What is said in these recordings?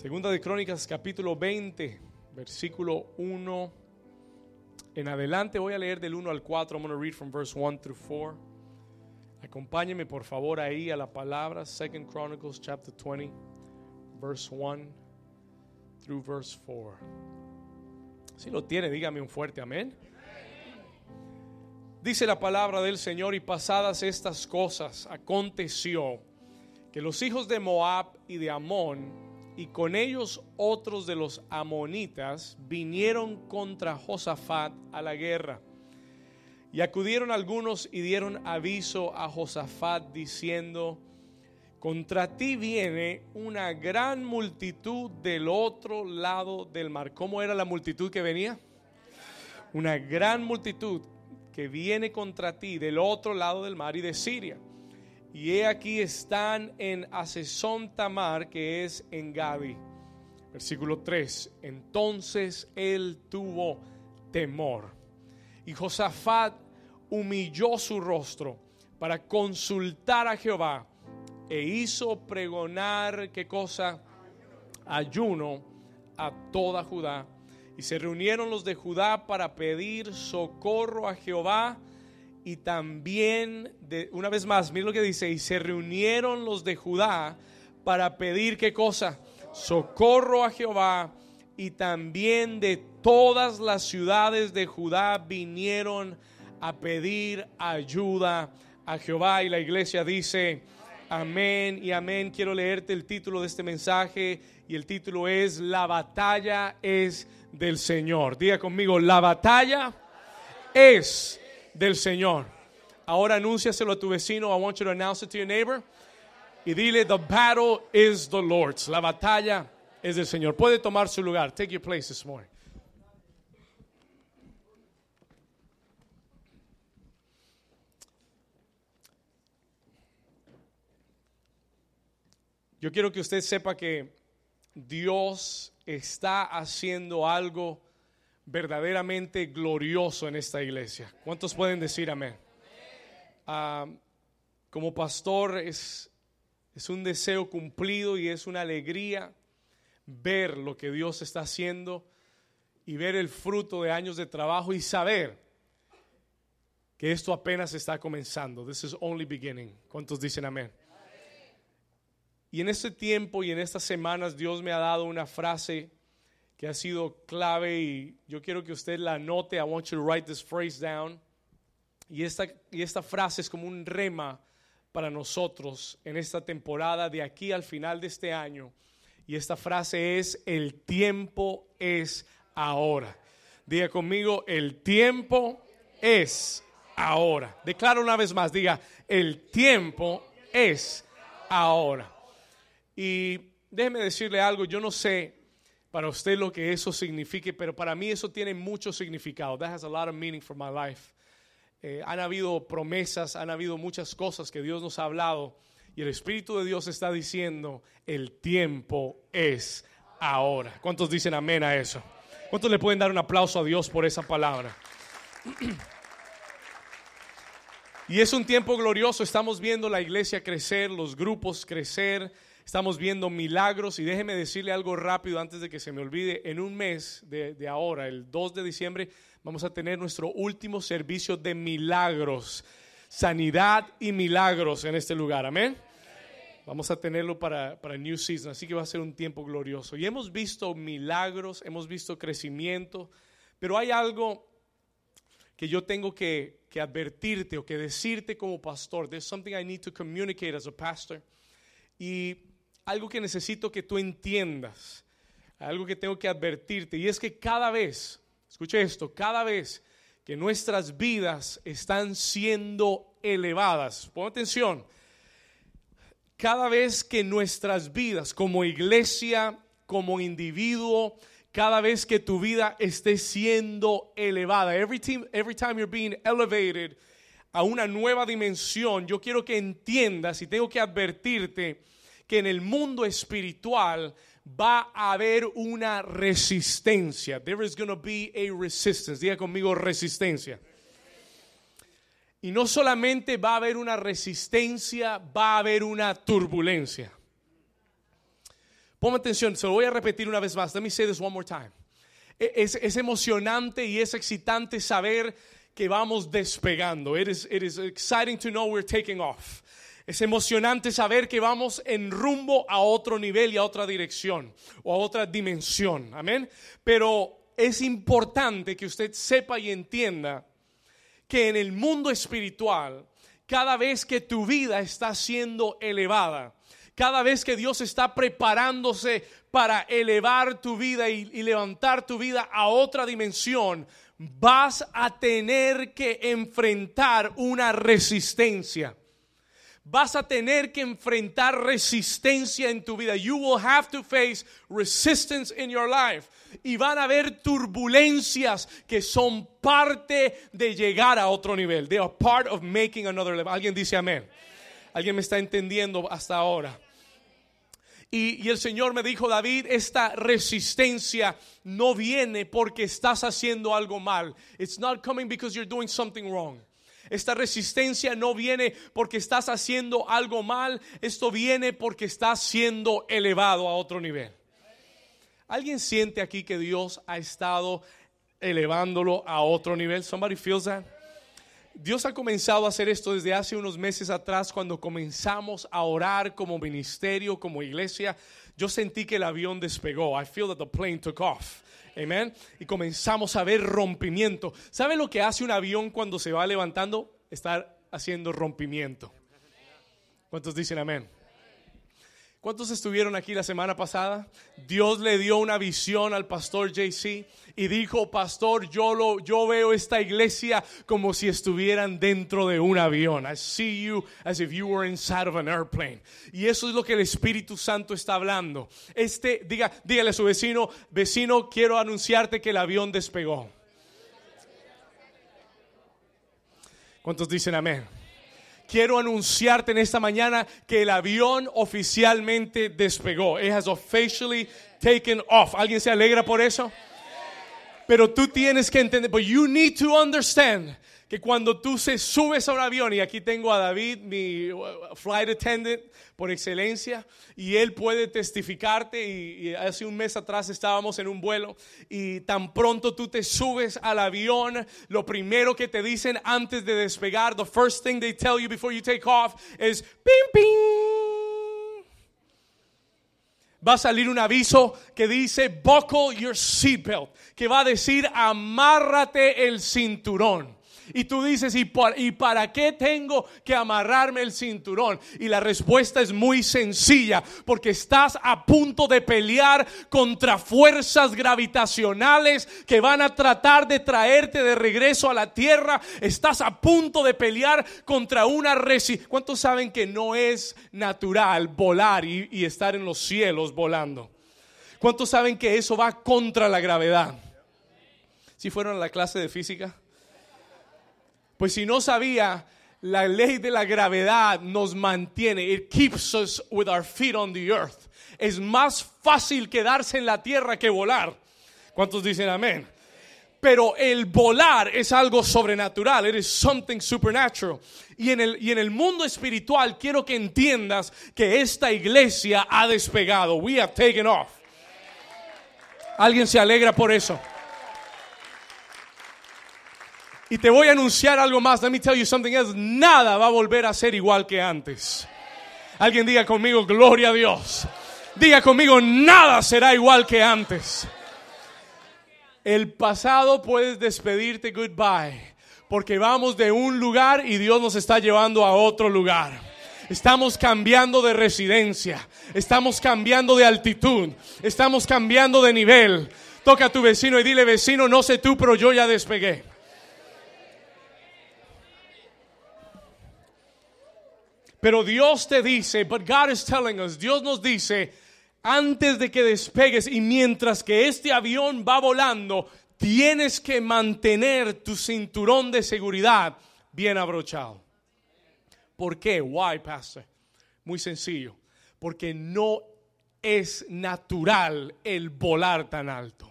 Segunda de Crónicas capítulo 20, versículo 1 en adelante. Voy a leer del 1 al 4. I'm going to read from verse 1 through 4. Acompáñeme por favor ahí a la palabra. Second Chronicles chapter 20, verse 1 through verse 4. Si lo tiene, dígame un fuerte amén. Dice la palabra del Señor y pasadas estas cosas aconteció que los hijos de Moab y de Amón y con ellos otros de los amonitas vinieron contra Josafat a la guerra. Y acudieron algunos y dieron aviso a Josafat diciendo, contra ti viene una gran multitud del otro lado del mar. ¿Cómo era la multitud que venía? Una gran multitud que viene contra ti del otro lado del mar y de Siria. Y he aquí están en Asesón Tamar, que es en Gadi. Versículo 3. Entonces él tuvo temor. Y Josafat humilló su rostro para consultar a Jehová e hizo pregonar, ¿qué cosa? Ayuno a toda Judá. Y se reunieron los de Judá para pedir socorro a Jehová y también, de, una vez más, miren lo que dice, y se reunieron los de Judá para pedir qué cosa, socorro a Jehová, y también de todas las ciudades de Judá vinieron a pedir ayuda a Jehová. Y la iglesia dice, amén y amén. Quiero leerte el título de este mensaje y el título es, La batalla es del Señor. Diga conmigo, la batalla es del Señor. Ahora anúnciaselo a tu vecino. I want you to announce it to your neighbor. Y dile, the battle is the Lord's. La batalla es del Señor. Puede tomar su lugar. Take your place this morning. Yo quiero que usted sepa que Dios está haciendo algo verdaderamente glorioso en esta iglesia. ¿Cuántos pueden decir amén? Ah, como pastor es, es un deseo cumplido y es una alegría ver lo que Dios está haciendo y ver el fruto de años de trabajo y saber que esto apenas está comenzando. This is only beginning. ¿Cuántos dicen amén? Y en este tiempo y en estas semanas Dios me ha dado una frase que ha sido clave y yo quiero que usted la anote. I want you to write this phrase down. Y esta, y esta frase es como un rema para nosotros en esta temporada de aquí al final de este año. Y esta frase es, el tiempo es ahora. Diga conmigo, el tiempo es ahora. Declara una vez más, diga, el tiempo es ahora. Y déjeme decirle algo, yo no sé para usted lo que eso signifique, pero para mí eso tiene mucho significado. That has a lot of meaning for my life. Eh, han habido promesas, han habido muchas cosas que Dios nos ha hablado y el Espíritu de Dios está diciendo, el tiempo es ahora. ¿Cuántos dicen amén a eso? ¿Cuántos le pueden dar un aplauso a Dios por esa palabra? Y es un tiempo glorioso, estamos viendo la iglesia crecer, los grupos crecer, Estamos viendo milagros y déjeme decirle algo rápido antes de que se me olvide. En un mes de, ahora, el 2 de diciembre, vamos a tener nuestro último servicio de milagros, sanidad y milagros en este lugar. Amén. Vamos a tenerlo para, para New Season, así que va a ser un tiempo glorioso. Y hemos visto milagros, hemos visto crecimiento, pero hay algo que yo tengo que, que advertirte o que decirte como pastor. There's something I need to communicate as a pastor. Y algo que necesito que tú entiendas, algo que tengo que advertirte, y es que cada vez, escuche esto, cada vez que nuestras vidas están siendo elevadas, pon atención, cada vez que nuestras vidas como iglesia, como individuo, cada vez que tu vida esté siendo elevada, every time, every time you're being elevated a una nueva dimensión, yo quiero que entiendas y tengo que advertirte que en el mundo espiritual va a haber una resistencia. There is going to be a resistance. Diga conmigo resistencia. Y no solamente va a haber una resistencia, va a haber una turbulencia. Ponme atención, se lo voy a repetir una vez más. Let me say this one more time. E, es, es emocionante y es excitante saber que vamos despegando. It is, it is exciting to know we're taking off. Es emocionante saber que vamos en rumbo a otro nivel y a otra dirección o a otra dimensión. Amén. Pero es importante que usted sepa y entienda que en el mundo espiritual, cada vez que tu vida está siendo elevada, cada vez que Dios está preparándose para elevar tu vida y, y, levantar tu vida a otra dimensión, vas a tener que enfrentar una resistencia. Vas a tener que enfrentar resistencia en tu vida. You will have to face resistance in your life. Y van a haber turbulencias que son parte de llegar a otro nivel. They are part of making another level. Alguien dice amén. Alguien me está entendiendo hasta ahora. Y, y, el Señor me dijo, David, esta resistencia no viene porque estás haciendo algo mal. It's not coming because you're doing something wrong. Esta resistencia no viene porque estás haciendo algo mal. Esto viene porque estás siendo elevado a otro nivel. ¿Alguien siente aquí que Dios ha estado elevándolo a otro nivel? Somebody feels that? Dios ha comenzado a hacer esto desde hace unos meses atrás cuando comenzamos a orar como ministerio, como iglesia. Yo sentí que el avión despegó. I feel that the plane took off. Amen. Y comenzamos a ver rompimiento. ¿Sabe lo que hace un avión cuando se va levantando? Estar haciendo rompimiento. ¿Cuántos dicen amén? ¿Cuántos estuvieron aquí la semana pasada? Dios le dio una visión al pastor JC y dijo, pastor, yo, lo, yo veo esta iglesia como si estuvieran dentro de un avión. I see you as if you were inside of an airplane. Y eso es lo que el Espíritu Santo está hablando. Este, diga, dígale a su vecino, vecino, quiero anunciarte que el avión despegó. ¿Cuántos dicen amén? Quiero anunciarte en esta mañana que el avión oficialmente despegó. It has officially taken off. ¿Alguien se alegra por eso? Pero tú tienes que entender, but you need to understand que cuando tú se subes a un avión, y aquí tengo a David, mi uh, flight attendant por excelencia, y él puede testificarte, y, hace un mes atrás estábamos en un vuelo, y tan pronto tú te subes al avión, lo primero que te dicen antes de despegar, the first thing they tell you before you take off is, ping, ping. Va a salir un aviso que dice, buckle your seatbelt, que va a decir, amárrate el cinturón. Y tú dices, ¿y, por, ¿y para qué tengo que amarrarme el cinturón? Y la respuesta es muy sencilla, porque estás a punto de pelear contra fuerzas gravitacionales que van a tratar de traerte de regreso a la tierra. Estás a punto de pelear contra una resistencia. ¿Cuántos saben que no es natural volar y, estar en los cielos volando? ¿Cuántos saben que eso va contra la gravedad? Si fueron a la clase de física. Pues si no sabía, la ley de la gravedad nos mantiene. It keeps us with our feet on the earth. Es más fácil quedarse en la tierra que volar. ¿Cuántos dicen amén? Pero el volar es algo sobrenatural. It is something supernatural. Y en, el, y en el mundo espiritual quiero que entiendas que esta iglesia ha despegado. We have taken off. ¿Alguien se alegra por eso? Y te voy a anunciar algo más. Let me tell you something else. Nada va a volver a ser igual que antes. Alguien diga conmigo, gloria a Dios. Diga conmigo, nada será igual que antes. El pasado puedes despedirte goodbye. Porque vamos de un lugar y Dios nos está llevando a otro lugar. Estamos cambiando de residencia. Estamos cambiando de altitud. Estamos cambiando de nivel. Toca a tu vecino y dile, vecino, no sé tú, pero yo ya despegué. Pero Dios te dice, but God is telling us, Dios nos dice, antes de que despegues y mientras que este avión va volando, tienes que mantener tu cinturón de seguridad bien abrochado. ¿Por qué? Why, pastor? Muy sencillo. Porque no es natural el volar tan alto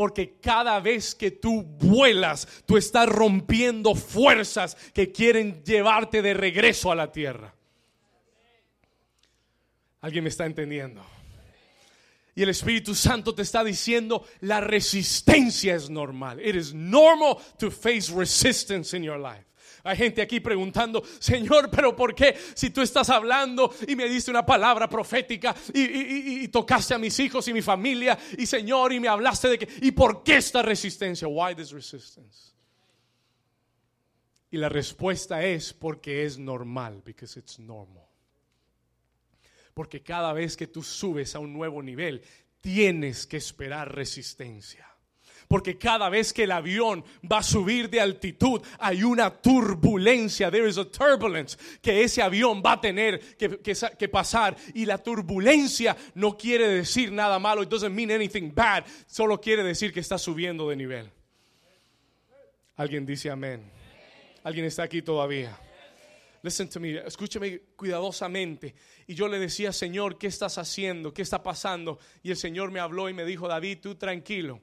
porque cada vez que tú vuelas, tú estás rompiendo fuerzas que quieren llevarte de regreso a la tierra. ¿Alguien me está entendiendo? Y el Espíritu Santo te está diciendo, la resistencia es normal. It is normal to face resistance in your life. Hay gente aquí preguntando, Señor, pero ¿por qué si tú estás hablando y me diste una palabra profética y, tocaste a mis hijos y mi familia y Señor y me hablaste de que, ¿y por qué esta resistencia? Why this resistance? Y la respuesta es porque es normal, because it's normal. Porque cada vez que tú subes a un nuevo nivel, tienes que esperar resistencia porque cada vez que el avión va a subir de altitud hay una turbulencia, there is a turbulence que ese avión va a tener que, pasar y la turbulencia no quiere decir nada malo, it doesn't mean anything bad, solo quiere decir que está subiendo de nivel. Alguien dice amén. Alguien está aquí todavía. Listen to me, escúchame cuidadosamente. Y yo le decía, Señor, ¿qué estás haciendo? ¿Qué está pasando? Y el Señor me habló y me dijo, David, tú tranquilo,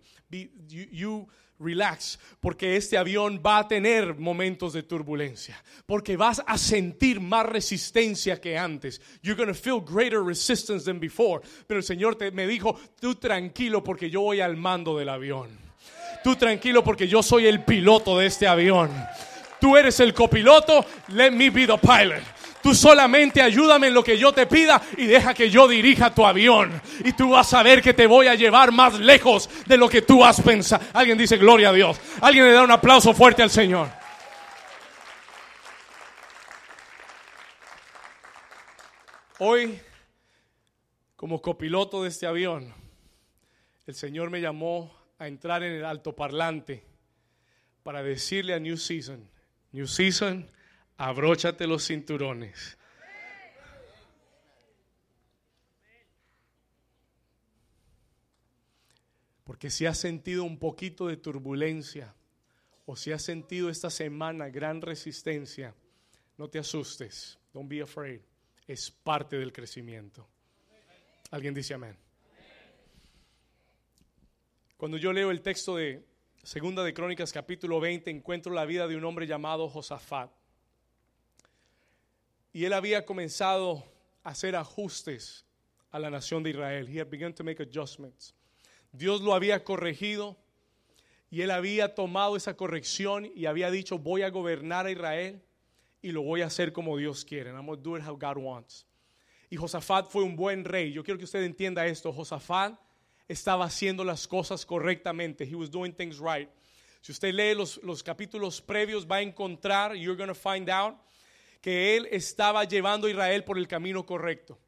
you, relax, porque este avión va a tener momentos de turbulencia, porque vas a sentir más resistencia que antes. You're going to feel greater resistance than before. Pero el Señor me dijo, tú tranquilo, porque yo voy al mando del avión. Tú tranquilo, porque yo soy el piloto de este avión. Tú eres el copiloto, let me be the pilot. Tú solamente ayúdame en lo que yo te pida y deja que yo dirija tu avión. Y tú vas a ver que te voy a llevar más lejos de lo que tú has pensado. Alguien dice gloria a Dios. Alguien le da un aplauso fuerte al Señor. Hoy, como copiloto de este avión, el Señor me llamó a entrar en el altoparlante para decirle a New Season, New season, abróchate los cinturones. Porque si has sentido un poquito de turbulencia o si has sentido esta semana gran resistencia, no te asustes. Don't be afraid. Es parte del crecimiento. ¿Alguien dice amén? Cuando yo leo el texto de Segunda de Crónicas capítulo 20 encuentro la vida de un hombre llamado Josafat. Y él había comenzado a hacer ajustes a la nación de Israel. He had begun to make adjustments. Dios lo había corregido y él había tomado esa corrección y había dicho, voy a gobernar a Israel y lo voy a hacer como Dios quiere. I'm going to God wants. Y Josafat fue un buen rey. Yo quiero que usted entienda esto. Josafat estaba haciendo las cosas correctamente. He was doing things right. Si usted lee los, los capítulos previos, va a encontrar, you're going to find out, que él estaba llevando a Israel por el camino correcto.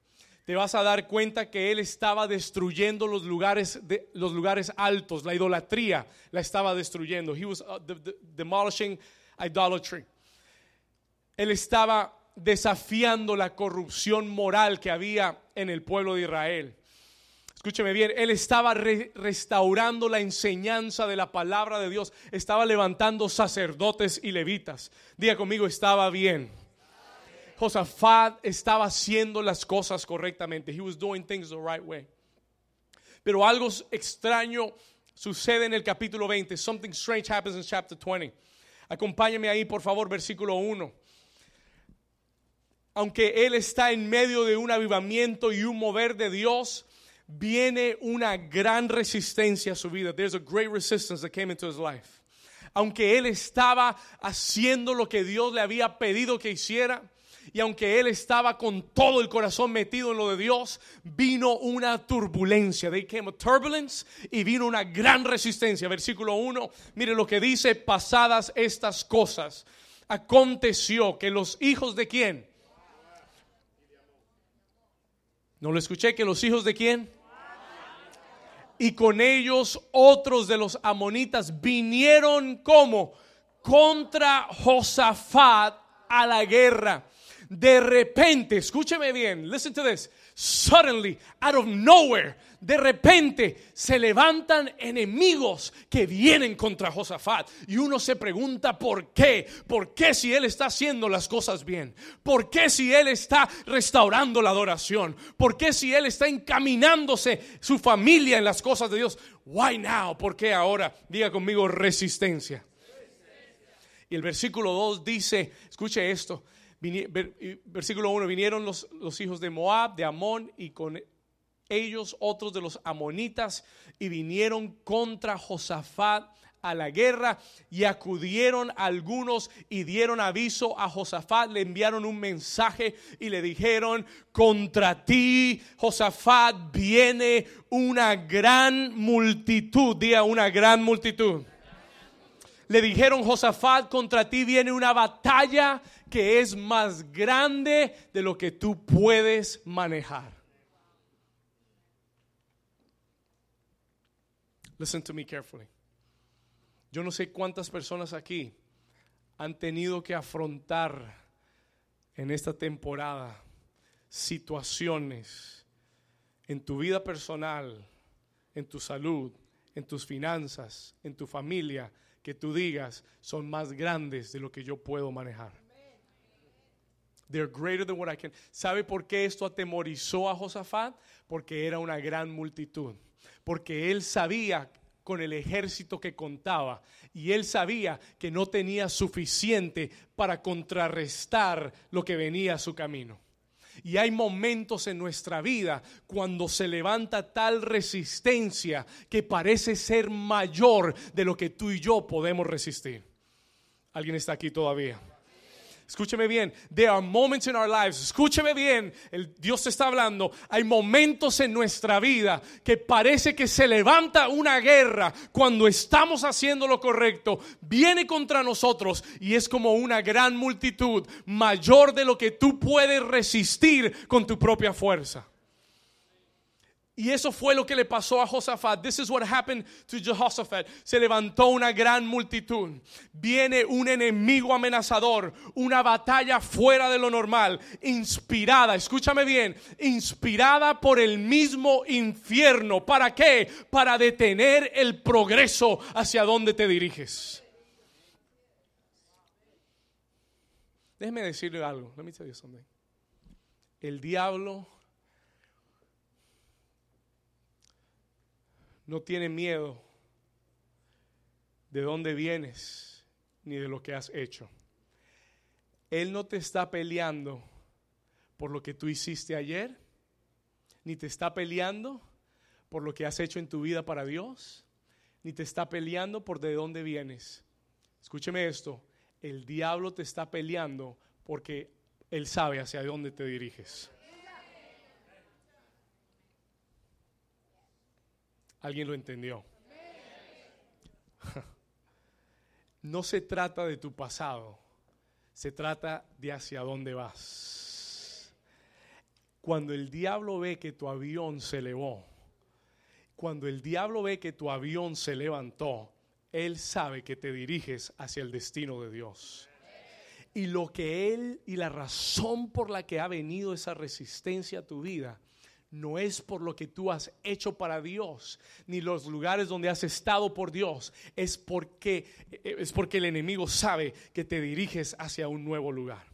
Te vas a dar cuenta que él estaba destruyendo los lugares, de, los lugares altos, la idolatría la estaba destruyendo. He was uh, demolishing idolatry. Él estaba desafiando la corrupción moral que había en el pueblo de Israel. Escúcheme bien, él estaba restaurando la enseñanza de la palabra de Dios, estaba levantando sacerdotes y levitas. Diga conmigo, estaba bien. Josafat estaba haciendo las cosas correctamente. He was doing things the right way. Pero algo extraño sucede en el capítulo 20. Something strange happens in chapter 20. Acompáñame ahí, por favor, versículo 1. Aunque él está en medio de un avivamiento y un mover de Dios, viene una gran resistencia a su vida. There's a great resistance that came into his life. Aunque él estaba haciendo lo que Dios le había pedido que hiciera, y aunque él estaba con todo el corazón metido en lo de Dios, vino una turbulencia. They came a turbulence y vino una gran resistencia. Versículo 1, mire lo que dice, pasadas estas cosas, aconteció que los hijos de quién? ¿No lo escuché? ¿Que los hijos de quién? Y con ellos otros de los amonitas vinieron como contra Josafat a la guerra. De repente, escúcheme bien, listen to this. Suddenly, out of nowhere, de repente se levantan enemigos que vienen contra Josafat. Y uno se pregunta por qué. ¿Por qué si él está haciendo las cosas bien? ¿Por qué si él está restaurando la adoración? ¿Por qué si él está encaminándose su familia en las cosas de Dios? Why now? ¿Por qué ahora? Diga conmigo resistencia. Y el versículo 2 dice, escuche esto, versículo 1, vinieron los, los hijos de Moab, de Amón y con ellos otros de los amonitas y vinieron contra Josafat a la guerra y acudieron algunos y dieron aviso a Josafat, le enviaron un mensaje y le dijeron, contra ti, Josafat, viene una gran multitud, diga una gran multitud. Le dijeron, Josafat, contra ti viene una batalla que es más grande de lo que tú puedes manejar. Listen to me carefully. Yo no sé cuántas personas aquí han tenido que afrontar en esta temporada situaciones en tu vida personal, en tu salud, en tus finanzas, en tu familia, que tú digas son más grandes de lo que yo puedo manejar. They're greater than what I can. ¿Sabe por qué esto atemorizó a Josafat? Porque era una gran multitud. Porque él sabía con el ejército que contaba. Y él sabía que no tenía suficiente para contrarrestar lo que venía a su camino. Y hay momentos en nuestra vida cuando se levanta tal resistencia que parece ser mayor de lo que tú y yo podemos resistir. ¿Alguien está aquí todavía? Escúcheme bien, there are moments in our lives, escúcheme bien, el Dios está hablando, hay momentos en nuestra vida que parece que se levanta una guerra cuando estamos haciendo lo correcto, viene contra nosotros y es como una gran multitud, mayor de lo que tú puedes resistir con tu propia fuerza. Y eso fue lo que le pasó a Josafat. This is what happened to Jehoshaphat. Se levantó una gran multitud. Viene un enemigo amenazador, una batalla fuera de lo normal, inspirada, escúchame bien, inspirada por el mismo infierno. ¿Para qué? Para detener el progreso hacia donde te diriges. Déjeme decirle algo. Let me tell you something. El diablo no tiene miedo de dónde vienes ni de lo que has hecho. Él no te está peleando por lo que tú hiciste ayer, ni te está peleando por lo que has hecho en tu vida para Dios, ni te está peleando por de dónde vienes. Escúcheme esto, el diablo te está peleando porque él sabe hacia dónde te diriges. ¿Alguien lo entendió? No se trata de tu pasado, se trata de hacia dónde vas. Cuando el diablo ve que tu avión se elevó, cuando el diablo ve que tu avión se levantó, él sabe que te diriges hacia el destino de Dios. Y lo que él y la razón por la que ha venido esa resistencia a tu vida no es por lo que tú has hecho para Dios, ni los lugares donde has estado por Dios, es porque, es porque el enemigo sabe que te diriges hacia un nuevo lugar.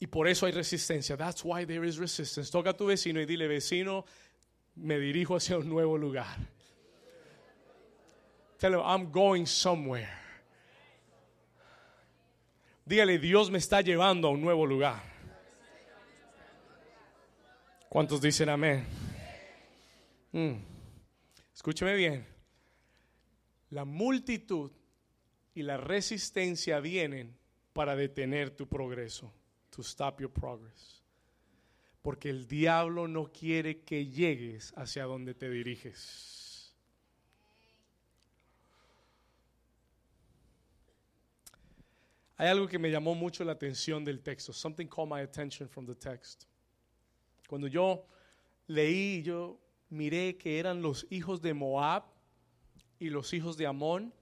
Y por eso hay resistencia. That's why there is resistance. Toca a tu vecino y dile, vecino, me dirijo hacia un nuevo lugar. Tell him, I'm going somewhere. Dígale, Dios me está llevando a un nuevo lugar. ¿Cuántos dicen amén? Mm. Escúcheme bien. La multitud y la resistencia vienen para detener tu progreso, to stop your progress. Porque el diablo no quiere que llegues hacia donde te diriges. Hay algo que me llamó mucho la atención del texto. Something caught my attention from the text. Cuando yo leí, yo miré que eran los hijos de Moab y los hijos de Amón,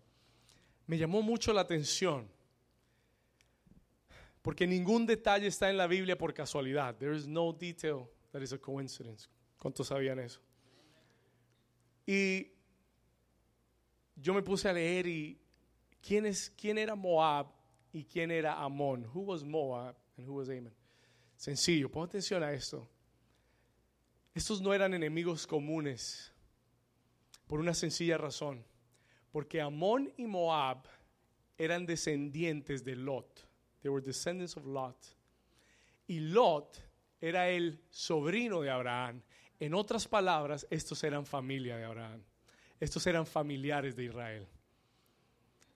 me llamó mucho la atención. Porque ningún detalle está en la Biblia por casualidad. There is no detail that is a coincidence. ¿Cuántos sabían eso? Y yo me puse a leer y quién es quién era Moab y quién era Amón. Who was Moab and who was Ammon? Sencillo, pon atención a esto. Estos no eran enemigos comunes por una sencilla razón, porque Amón y Moab eran descendientes de Lot. They were descendants of Lot. Y Lot era el sobrino de Abraham. En otras palabras, estos eran familia de Abraham. Estos eran familiares de Israel.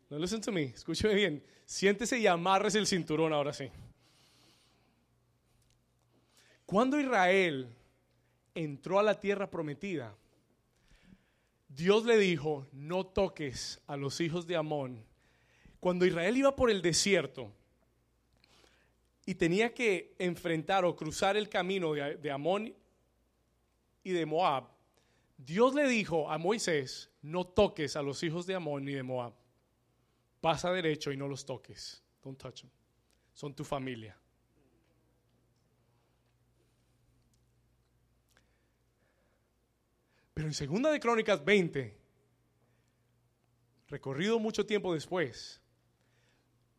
No listen to me, escúcheme bien. Siéntese y amarres el cinturón ahora sí. Cuando Israel entró a la tierra prometida, Dios le dijo, no toques a los hijos de Amón. Cuando Israel iba por el desierto y tenía que enfrentar o cruzar el camino de, Amón y de Moab, Dios le dijo a Moisés, no toques a los hijos de Amón ni de Moab. Pasa derecho y no los toques. Don't touch them. Son tu familia. Pero en Segunda de Crónicas 20, recorrido mucho tiempo después,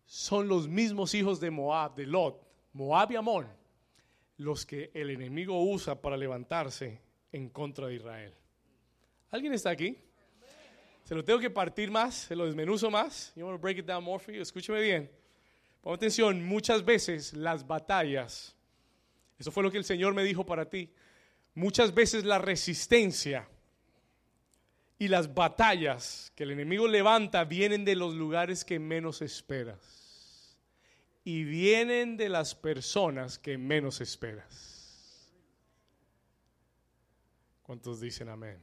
son los mismos hijos de Moab, de Lot, Moab y Amón, los que el enemigo usa para levantarse en contra de Israel. ¿Alguien está aquí? Se lo tengo que partir más, se lo desmenuzo más. You want to break it down more for you? Escúcheme bien. Pon atención, muchas veces las batallas, eso fue lo que el Señor me dijo para ti, muchas veces la resistencia y las batallas que el enemigo levanta vienen de los lugares que menos esperas y vienen de las personas que menos esperas. ¿Cuántos dicen amén?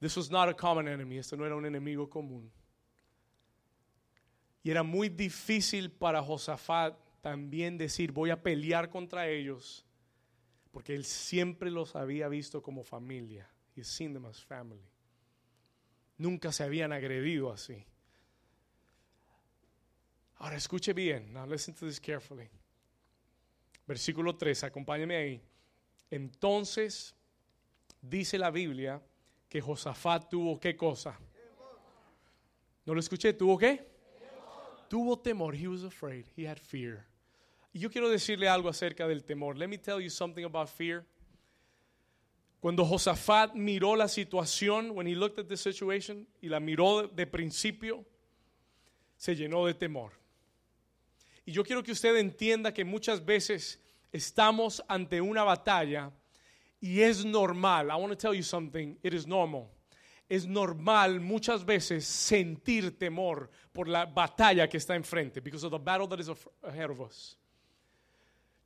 This was not a common enemy, esto no era un enemigo común. Y era muy difícil para Josafat también decir, voy a pelear contra ellos porque él siempre los había visto como familia. He's seen them as family. Nunca se habían agredido así. Ahora escuche bien. Now listen to this carefully. Versículo 3, acompáñeme ahí. Entonces dice la Biblia que Josafat tuvo qué cosa? ¿No lo escuché? ¿Tuvo qué? Tuvo temor. He was afraid. He had fear. Y yo quiero decirle algo acerca del temor. Let me tell you something about fear. Cuando Josafat miró la situación, when he looked at the situation y la miró de principio, se llenó de temor. Y yo quiero que usted entienda que muchas veces estamos ante una batalla y es normal. I want to tell you something. It is normal. Es normal muchas veces sentir temor por la batalla que está enfrente because of the battle that is ahead of us.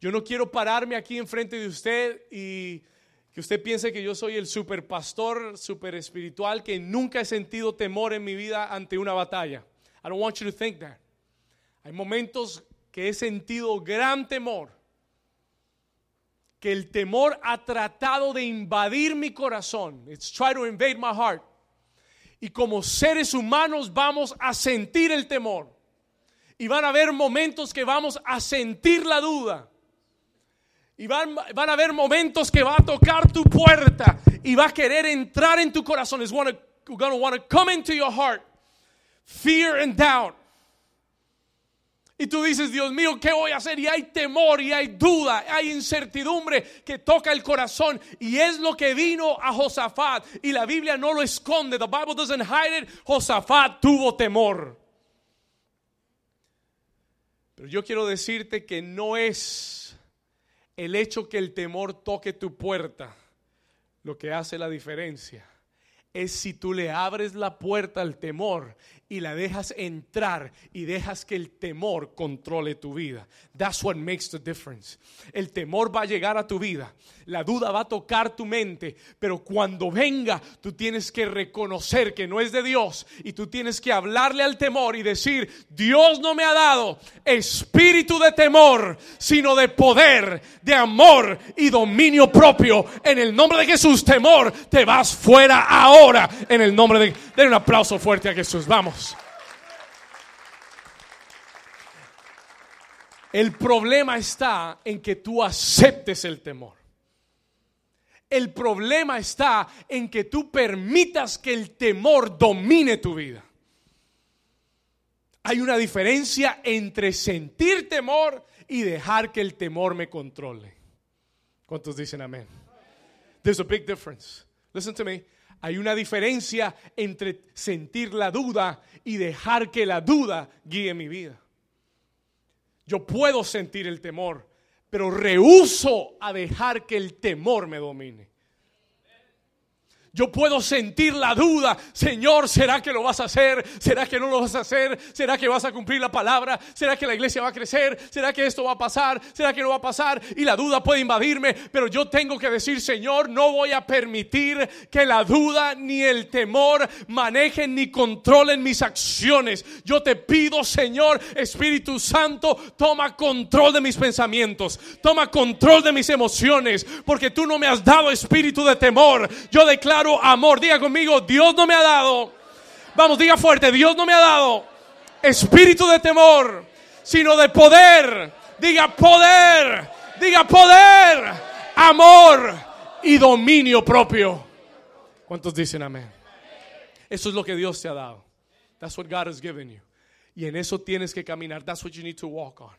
Yo no quiero pararme aquí enfrente de usted y que usted piense que yo soy el super pastor, super espiritual, que nunca he sentido temor en mi vida ante una batalla. I don't want you to think that. Hay momentos que he sentido gran temor, que el temor ha tratado de invadir mi corazón. It's trying to invade my heart. Y como seres humanos vamos a sentir el temor. Y van a haber momentos que vamos a sentir la duda. Y van, a haber momentos que va a tocar tu puerta y va a querer entrar en tu corazón. It's going to want to come into your heart. Fear and doubt. Y tú dices, Dios mío, ¿qué voy a hacer? Y hay temor, y hay duda, hay incertidumbre que toca el corazón. Y es lo que vino a Josafat. Y la Biblia no lo esconde. The Bible doesn't hide it. Josafat tuvo temor. Pero yo quiero decirte que no es el hecho que el temor toque tu puerta, lo que hace la diferencia es si tú le abres la puerta al temor y la dejas entrar y dejas que el temor controle tu vida. That's what makes the difference. El temor va a llegar a tu vida, la duda va a tocar tu mente, pero cuando venga tú tienes que reconocer que no es de Dios y tú tienes que hablarle al temor y decir, Dios no me ha dado espíritu de temor, sino de poder, de amor y dominio propio. En el nombre de Jesús, temor, te vas fuera ahora. En el nombre de... Den un aplauso fuerte a Jesús. Vamos. El problema está en que tú aceptes el temor. El problema está en que tú permitas que el temor domine tu vida. Hay una diferencia entre sentir temor y dejar que el temor me controle. ¿Cuántos dicen amén? There's a big difference. Listen to me. Hay una diferencia entre sentir la duda y dejar que la duda guíe mi vida. Yo puedo sentir el temor, pero rehuso a dejar que el temor me domine. Yo puedo sentir la duda, Señor, ¿será que lo vas a hacer? ¿Será que no lo vas a hacer? ¿Será que vas a cumplir la palabra? ¿Será que la iglesia va a crecer? ¿Será que esto va a pasar? ¿Será que no va a pasar? Y la duda puede invadirme, pero yo tengo que decir, Señor, no voy a permitir que la duda ni el temor manejen ni controlen mis acciones. Yo te pido, Señor, Espíritu Santo, toma control de mis pensamientos, toma control de mis emociones, porque tú no me has dado espíritu de temor. Yo declaro amor. Diga conmigo, Dios no me ha dado. Vamos, diga fuerte, Dios no me ha dado espíritu de temor, sino de poder. Diga poder, diga poder, amor y dominio propio. ¿Cuántos dicen amén? Eso es lo que Dios te ha dado. That's what God has given you. Y en eso tienes que caminar. That's what you need to walk on.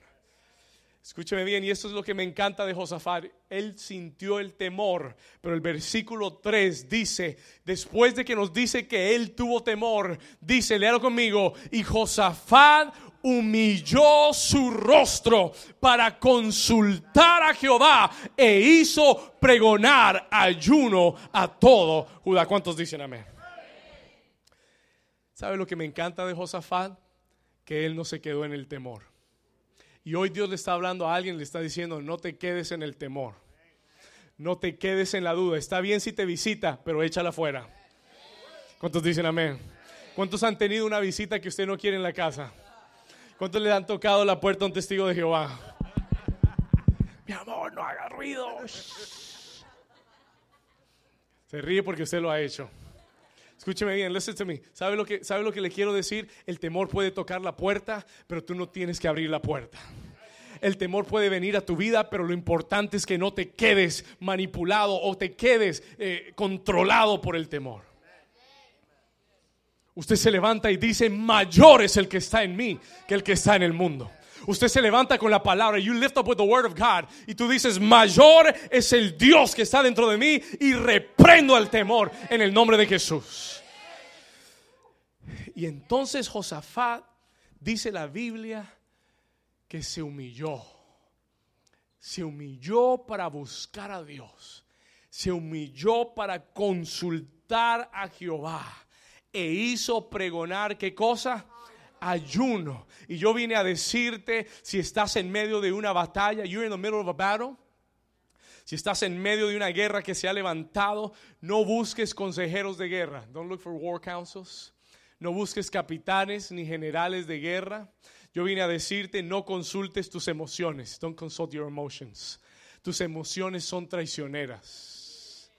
Escúcheme bien, y esto es lo que me encanta de Josafat. Él sintió el temor, pero el versículo 3 dice, después de que nos dice que él tuvo temor, dice, léalo conmigo, y Josafat humilló su rostro para consultar a Jehová e hizo pregonar ayuno a todo Judá. ¿Cuántos dicen amén? ¿Sabe lo que me encanta de Josafat? Que él no se quedó en el temor. Y hoy Dios le está hablando a alguien, le está diciendo, no te quedes en el temor. No te quedes en la duda. Está bien si te visita, pero échala afuera. ¿Cuántos dicen amén? ¿Cuántos han tenido una visita que usted no quiere en la casa? ¿Cuántos le han tocado la puerta a un testigo de Jehová? Mi amor, no haga ruido. Se ríe porque usted lo ha hecho. Escúcheme bien, listen to me. ¿Sabe lo, que, ¿Sabe lo que le quiero decir? El temor puede tocar la puerta, pero tú no tienes que abrir la puerta. El temor puede venir a tu vida, pero lo importante es que no te quedes manipulado o te quedes eh, controlado por el temor. Usted se levanta y dice, mayor es el que está en mí que el que está en el mundo. Usted se levanta con la palabra, you lift up with the word of God, y tú dices, mayor es el Dios que está dentro de mí y reprendo el temor en el nombre de Jesús. Y entonces Josafat dice la Biblia que se humilló. Se humilló para buscar a Dios. Se humilló para consultar a Jehová. E hizo pregonar qué cosa? Ayuno. Y yo vine a decirte, si estás en medio de una batalla, you're in the middle of a battle, si estás en medio de una guerra que se ha levantado, no busques consejeros de guerra. Don't look for war councils. No busques capitanes ni generales de guerra. Yo vine a decirte, no consultes tus emociones. Don't consult your emotions. Tus emociones son traicioneras.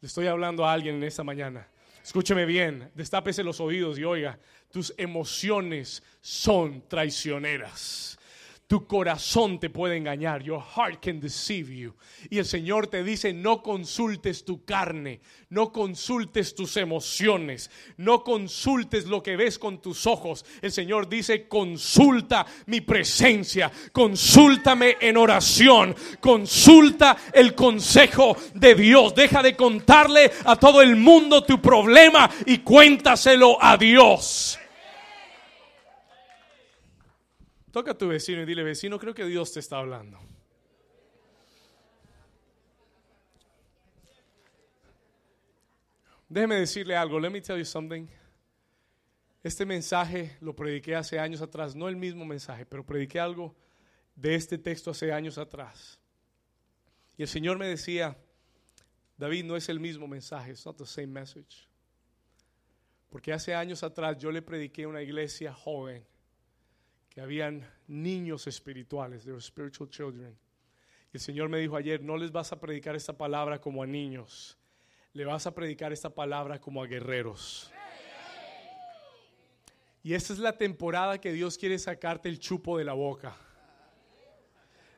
Le estoy hablando a alguien en esta mañana. Escúcheme bien, destápese los oídos y oiga, tus emociones son traicioneras. Tu corazón te puede engañar. Your heart can deceive you. Y el Señor te dice, no consultes tu carne, no consultes tus emociones, no consultes lo que ves con tus ojos. El Señor dice, consulta mi presencia, consúltame en oración, consulta el consejo de Dios. Deja de contarle a todo el mundo tu problema y cuéntaselo a Dios. Toca a tu vecino y dile, vecino, creo que Dios te está hablando. Déjeme decirle algo, let me tell you something. Este mensaje lo prediqué hace años atrás, no el mismo mensaje, pero prediqué algo de este texto hace años atrás. Y el Señor me decía, David, no es el mismo mensaje, it's not the same message. Porque hace años atrás yo le prediqué a una iglesia joven habían niños espirituales, they were spiritual children. Y el Señor me dijo ayer, no les vas a predicar esta palabra como a niños, le vas a predicar esta palabra como a guerreros. Y esta es la temporada que Dios quiere sacarte el chupo de la boca.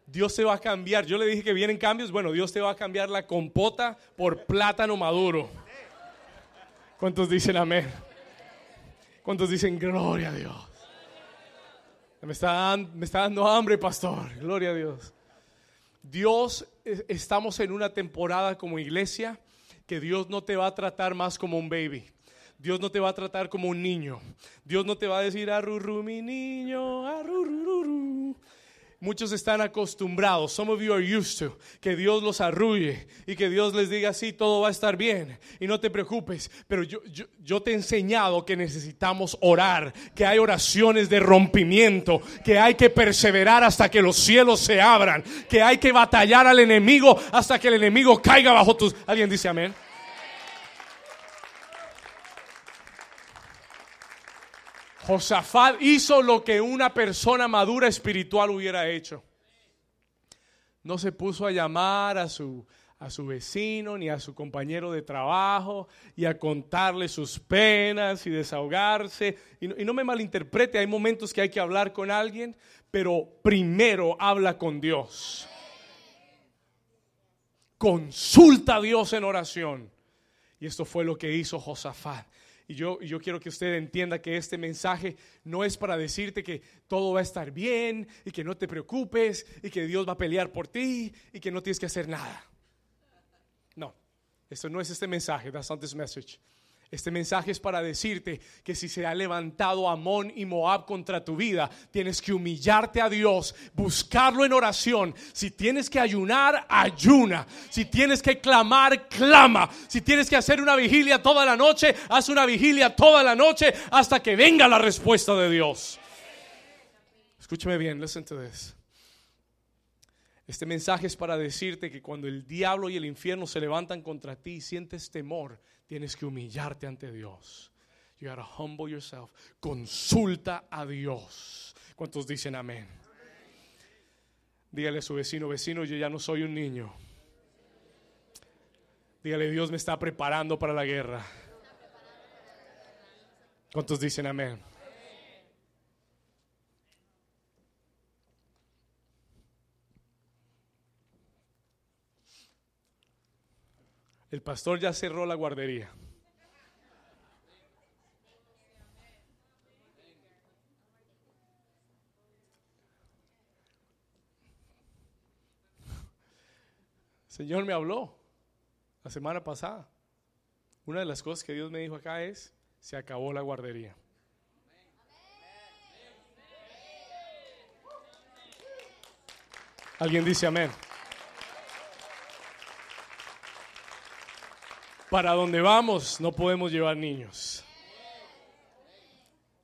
Dios te va a cambiar. Yo le dije que vienen cambios. Bueno, Dios te va a cambiar la compota por plátano maduro. ¿Cuántos dicen amén? ¿Cuántos dicen gloria a Dios? Me está, me está dando hambre, pastor. Gloria a Dios. Dios, estamos en una temporada como iglesia que Dios no te va a tratar más como un baby. Dios no te va a tratar como un niño. Dios no te va a decir, arrurru mi niño, arrurru. Muchos están acostumbrados, some of you are used to, que Dios los arrulle y que Dios les diga así, todo va a estar bien y no te preocupes. Pero yo, yo, yo, te he enseñado que necesitamos orar, que hay oraciones de rompimiento, que hay que perseverar hasta que los cielos se abran, que hay que batallar al enemigo hasta que el enemigo caiga bajo tus... ¿Alguien dice amén? Josafat hizo lo que una persona madura espiritual hubiera hecho. No se puso a llamar a su, a su vecino ni a su compañero de trabajo y a contarle sus penas y desahogarse. Y no, y no me malinterprete, hay momentos que hay que hablar con alguien, pero primero habla con Dios. Consulta a Dios en oración. Y esto fue lo que hizo Josafat. Y yo, yo quiero que usted entienda que este mensaje no es para decirte que todo va a estar bien y que no te preocupes y que Dios va a pelear por ti y que no tienes que hacer nada. No, esto no es este mensaje. That's not this message. Este mensaje es para decirte que si se ha levantado Amón y Moab contra tu vida, tienes que humillarte a Dios, buscarlo en oración. Si tienes que ayunar, ayuna. Si tienes que clamar, clama. Si tienes que hacer una vigilia toda la noche, haz una vigilia toda la noche hasta que venga la respuesta de Dios. Escúchame bien, listen to this. Este mensaje es para decirte que cuando el diablo y el infierno se levantan contra ti y sientes temor, tienes que humillarte ante Dios. You gotta humble yourself. Consulta a Dios. ¿Cuántos dicen amén? Dígale a su vecino, vecino, yo ya no soy un niño. Dígale, Dios me está preparando para la guerra. ¿Cuántos dicen amén? El pastor ya cerró la guardería. Señor me habló la semana pasada. Una de las cosas que Dios me dijo acá es, se acabó la guardería. ¿Alguien dice amén? Para donde vamos no podemos llevar niños.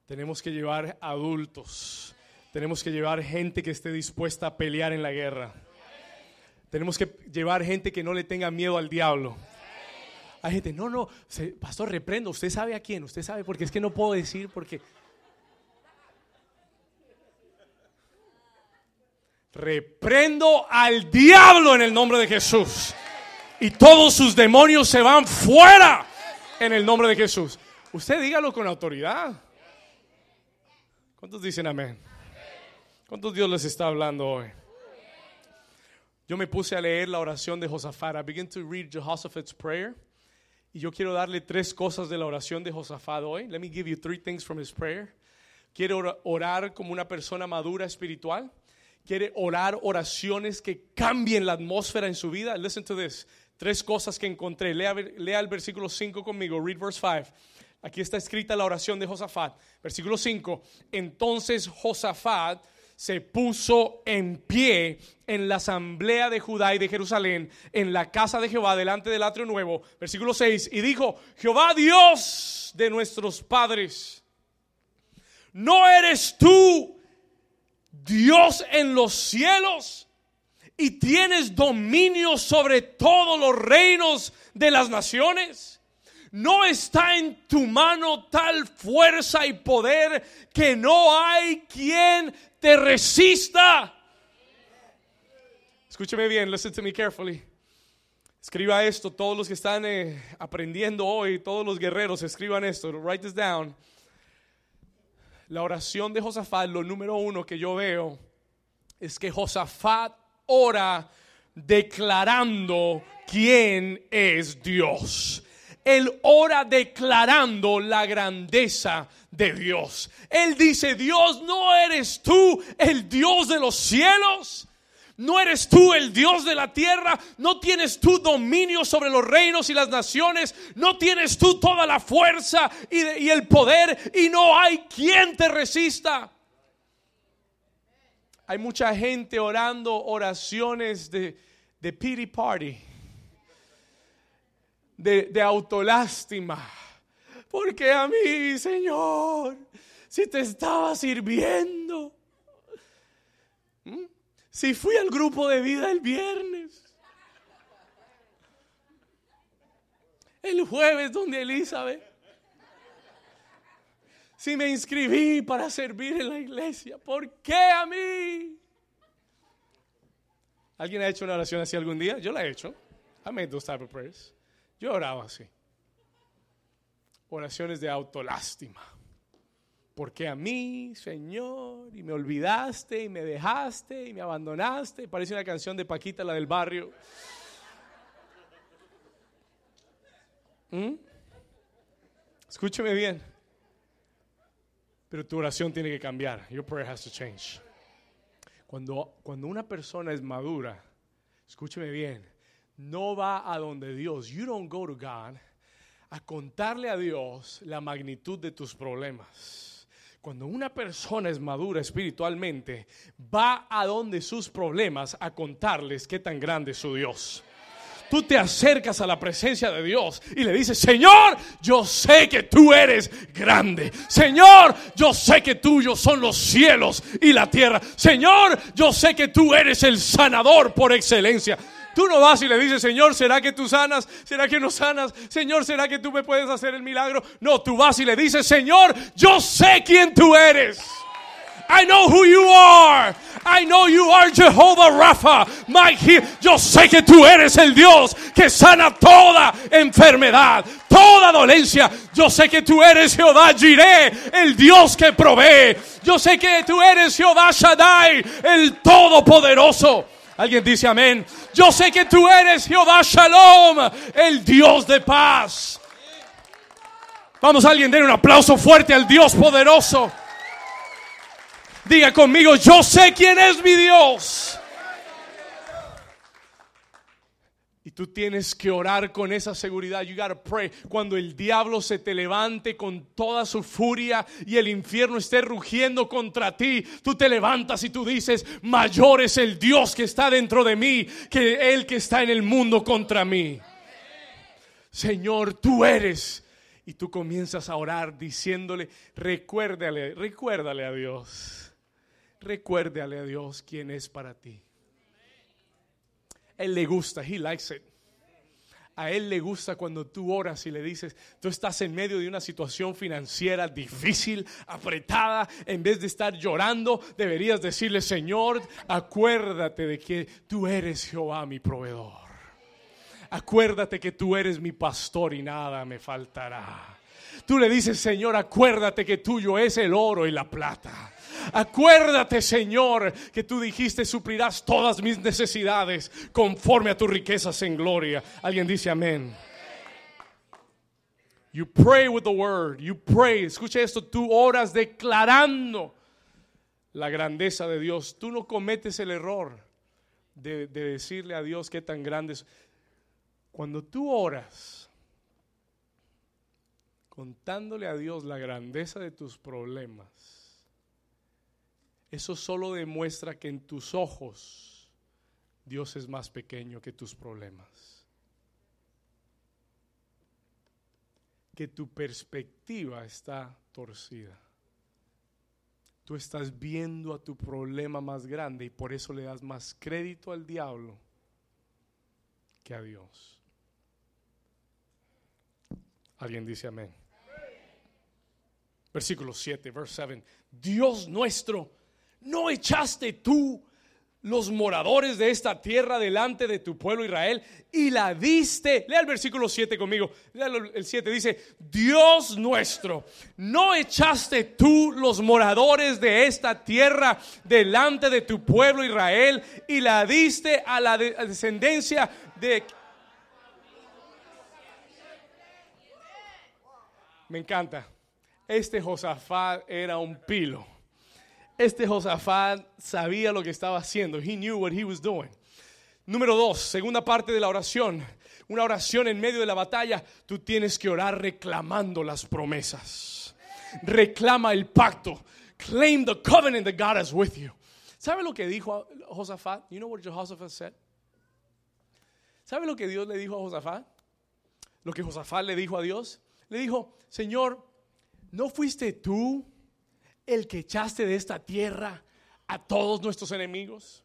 Tenemos que llevar adultos. Tenemos que llevar gente que esté dispuesta a pelear en la guerra. Tenemos que llevar gente que no le tenga miedo al diablo. Hay gente, no, no, pastor, reprendo. Usted sabe a quién, usted sabe, porque es que no puedo decir, porque. Reprendo al diablo en el nombre de Jesús. Y todos sus demonios se van fuera en el nombre de Jesús. Usted dígalo con autoridad. ¿Cuántos dicen amén? ¿Cuántos Dios les está hablando hoy? Yo me puse a leer la oración de Josafat. I began to read Jehoshaphat's prayer. Y yo quiero darle tres cosas de la oración de Josafat hoy. Let me give you three things from his prayer. Quiero orar como una persona madura espiritual. Quiere orar oraciones que cambien la atmósfera en su vida. Listen to this. Tres cosas que encontré. Lea, el versículo 5 conmigo. Read verse 5. Aquí está escrita la oración de Josafat. Versículo 5. Entonces Josafat se puso en pie en la asamblea de Judá y de Jerusalén, en la casa de Jehová, delante del atrio nuevo. Versículo 6. Y dijo, Jehová Dios de nuestros padres, ¿no eres tú Dios en los cielos? Y tienes dominio sobre todos los reinos de las naciones. No está en tu mano tal fuerza y poder que no hay quien te resista. Escúcheme bien, listen to me carefully. Escriba esto, todos los que están eh, aprendiendo hoy, todos los guerreros, escriban esto, write this down. La oración de Josafat, lo número uno que yo veo, es que Josafat ora declarando quién es Dios. Él ora declarando la grandeza de Dios. Él dice, Dios, ¿no eres tú el Dios de los cielos? ¿No eres tú el Dios de la tierra? ¿No tienes tú dominio sobre los reinos y las naciones? ¿No tienes tú toda la fuerza y el poder y no hay quien te resista? Hay mucha gente orando oraciones de, de pity party, de, de autolástima. Porque a mí, Señor, si te estaba sirviendo, si fui al grupo de vida el viernes, el jueves donde Elizabeth, si me inscribí para servir en la iglesia, ¿por qué a mí? ¿Alguien ha hecho una oración así algún día? Yo la he hecho. I made those type of prayers. Yo oraba así. Oraciones de autolástima. Porque a mí, Señor, y me olvidaste, y me dejaste, y me abandonaste. Parece una canción de Paquita, la del barrio. ¿Mm? Escúcheme bien. Pero tu oración tiene que cambiar. Your prayer has to change. Cuando, cuando una persona es madura, escúcheme bien, no va a donde Dios. You don't go to God a contarle a Dios la magnitud de tus problemas. Cuando una persona es madura espiritualmente, va a donde sus problemas a contarles qué tan grande es su Dios tú te acercas a la presencia de Dios y le dices, Señor, yo sé que tú eres grande. Señor, yo sé que tuyos son los cielos y la tierra. Señor, yo sé que tú eres el sanador por excelencia. Tú no vas y le dices, Señor, ¿será que tú sanas? ¿Será que no sanas? Señor, ¿será que tú me puedes hacer el milagro? No, tú vas y le dices, Señor, yo sé quién tú eres. I know who you are. I know you are Jehovah Rapha. My Yo sé que tú eres el Dios que sana toda enfermedad, toda dolencia. Yo sé que tú eres Jehová Jireh, el Dios que provee. Yo sé que tú eres Jehová Shaddai, el Todopoderoso. Alguien dice amén. Yo sé que tú eres Jehová Shalom, el Dios de paz. Vamos, alguien, den un aplauso fuerte al Dios poderoso. Diga conmigo, yo sé quién es mi Dios. Y tú tienes que orar con esa seguridad. You gotta pray. Cuando el diablo se te levante con toda su furia y el infierno esté rugiendo contra ti, tú te levantas y tú dices, mayor es el Dios que está dentro de mí que el que está en el mundo contra mí. Señor, tú eres. Y tú comienzas a orar diciéndole, recuérdale, recuérdale a Dios recuérdale a Dios quién es para ti. Él le gusta, he likes it. A Él le gusta cuando tú oras y le dices, tú estás en medio de una situación financiera difícil, apretada, en vez de estar llorando, deberías decirle, Señor, acuérdate de que tú eres Jehová mi proveedor. Acuérdate que tú eres mi pastor y nada me faltará. Tú le dices, Señor, acuérdate que tuyo es el oro y la plata. Acuérdate, Señor, que tú dijiste suplirás todas mis necesidades conforme a tus riquezas en gloria. Alguien dice amén. You pray with the word. You pray. Escucha esto. Tú oras declarando la grandeza de Dios. Tú no cometes el error de, de decirle a Dios qué tan grande es. Cuando tú oras, contándole a Dios la grandeza de tus problemas, eso solo demuestra que en tus ojos Dios es más pequeño que tus problemas. Que tu perspectiva está torcida. Tú estás viendo a tu problema más grande y por eso le das más crédito al diablo que a Dios. Alguien dice amén. Versículo 7, verse 7. Dios nuestro ¿No echaste tú los moradores de esta tierra delante de tu pueblo Israel y la diste? Lea el versículo 7 conmigo. Lea el 7 dice, Dios nuestro, ¿no echaste tú los moradores de esta tierra delante de tu pueblo Israel y la diste a la descendencia de... Me encanta. Este Josafat era un pilo este Josafat sabía lo que estaba haciendo. He knew what he was doing. Número dos, segunda parte de la oración. Una oración en medio de la batalla. Tú tienes que orar reclamando las promesas. Reclama el pacto. Claim the covenant that God is with you. ¿Sabe lo que dijo Josafat? You know what Josafat said? ¿Sabe lo que Dios le dijo a Josafat? Lo que Josafat le dijo a Dios. Le dijo, Señor, ¿no fuiste tú el que echaste de esta tierra a todos nuestros enemigos?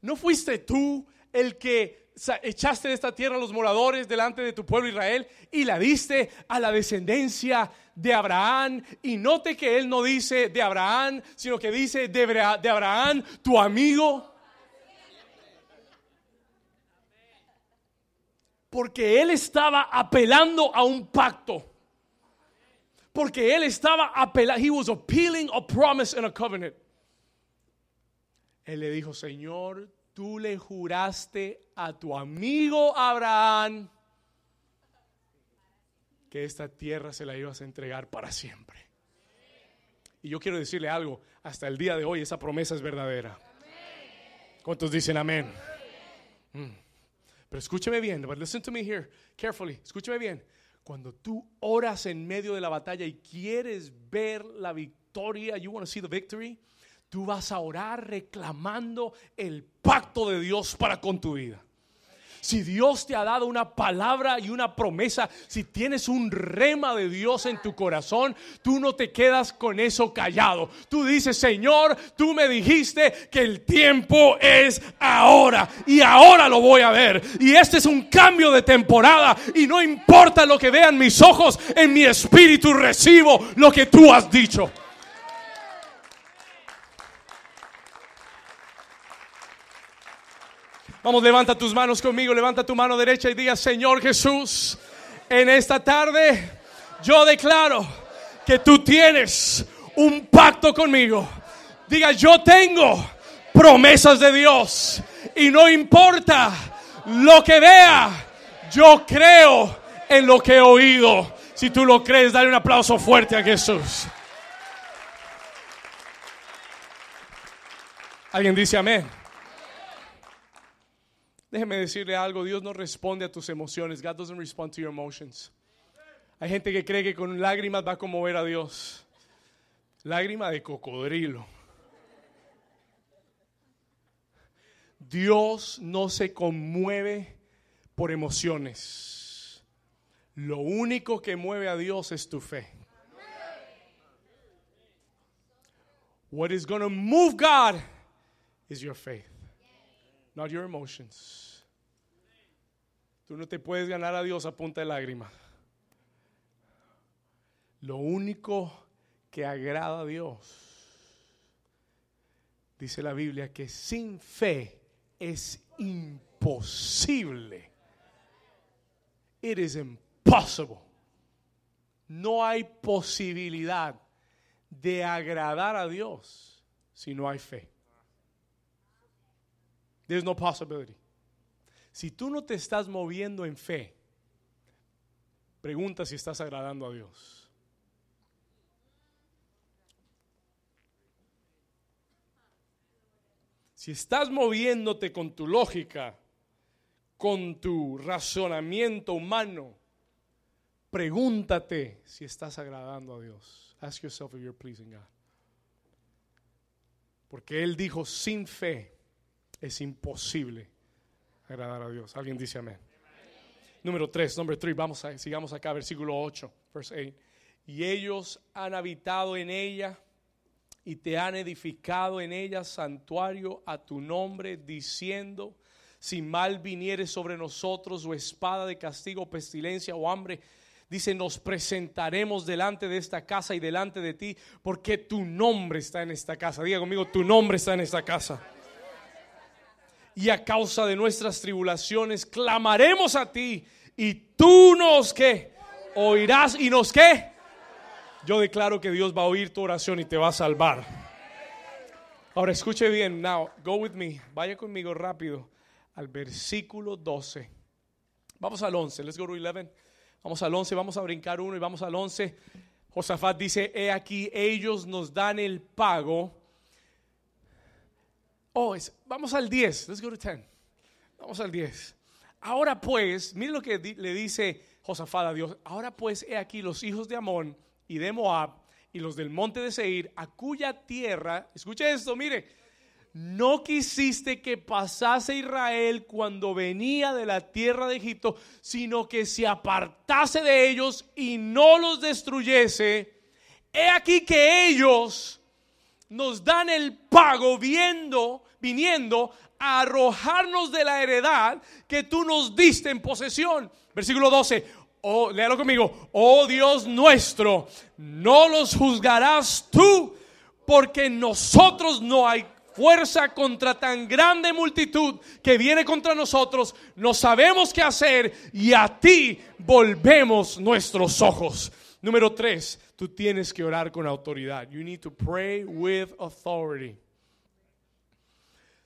¿No fuiste tú el que echaste de esta tierra a los moradores delante de tu pueblo Israel y la diste a la descendencia de Abraham? Y note que él no dice de Abraham, sino que dice de Abraham, tu amigo. Porque él estaba apelando a un pacto. Porque él estaba apelando, he was appealing a promise and a covenant. Él le dijo, Señor, tú le juraste a tu amigo Abraham que esta tierra se la ibas a entregar para siempre. Y yo quiero decirle algo, hasta el día de hoy esa promesa es verdadera. ¿Cuántos dicen amén? Mm. Pero escúcheme bien, but listen to me here carefully. Escúcheme bien. Cuando tú oras en medio de la batalla y quieres ver la victoria, you want to see the victory, tú vas a orar reclamando el pacto de Dios para con tu vida. Si Dios te ha dado una palabra y una promesa, si tienes un rema de Dios en tu corazón, tú no te quedas con eso callado. Tú dices, Señor, tú me dijiste que el tiempo es ahora y ahora lo voy a ver. Y este es un cambio de temporada y no importa lo que vean mis ojos, en mi espíritu recibo lo que tú has dicho. Vamos, levanta tus manos conmigo, levanta tu mano derecha y diga, Señor Jesús, en esta tarde yo declaro que tú tienes un pacto conmigo. Diga, yo tengo promesas de Dios y no importa lo que vea, yo creo en lo que he oído. Si tú lo crees, dale un aplauso fuerte a Jesús. ¿Alguien dice amén? Déjeme decirle algo, Dios no responde a tus emociones. God doesn't respond to your emotions. Hay gente que cree que con lágrimas va a conmover a Dios. Lágrima de cocodrilo. Dios no se conmueve por emociones. Lo único que mueve a Dios es tu fe. What is going to move God is your faith not your emotions. Tú no te puedes ganar a Dios a punta de lágrimas. Lo único que agrada a Dios, dice la Biblia, que sin fe es imposible. It is impossible. No hay posibilidad de agradar a Dios si no hay fe. There's no possibility. Si tú no te estás moviendo en fe, pregunta si estás agradando a Dios. Si estás moviéndote con tu lógica, con tu razonamiento humano, pregúntate si estás agradando a Dios. Ask yourself if you're pleasing God. Porque Él dijo, sin fe es imposible agradar a Dios. Alguien dice amén. Número 3, número 3, vamos a, sigamos acá, versículo 8, verse 8. Y ellos han habitado en ella y te han edificado en ella santuario a tu nombre, diciendo, si mal viniere sobre nosotros o espada de castigo, pestilencia o hambre, dice, nos presentaremos delante de esta casa y delante de ti, porque tu nombre está en esta casa. Diga conmigo, tu nombre está en esta casa y a causa de nuestras tribulaciones clamaremos a ti y tú nos que oirás y nos que yo declaro que Dios va a oír tu oración y te va a salvar. Ahora escuche bien, now go with me, vaya conmigo rápido al versículo 12. Vamos al 11, let's go to 11. Vamos al 11, vamos a brincar uno y vamos al 11. Josafat dice, he aquí ellos nos dan el pago Oh, vamos al 10. Let's go to 10. Vamos al 10. Ahora pues, mire lo que le dice Josafat a Dios. Ahora pues, he aquí los hijos de Amón y de Moab y los del monte de Seir, a cuya tierra, escuche esto, mire, no quisiste que pasase Israel cuando venía de la tierra de Egipto, sino que se apartase de ellos y no los destruyese. He aquí que ellos nos dan el pago viendo, viniendo a arrojarnos de la heredad que tú nos diste en posesión. Versículo 12. Oh, léalo conmigo. Oh Dios nuestro, no los juzgarás tú, porque nosotros no hay fuerza contra tan grande multitud que viene contra nosotros, no sabemos qué hacer y a ti volvemos nuestros ojos. Número tres, tú tienes que orar con autoridad. You need to pray with authority.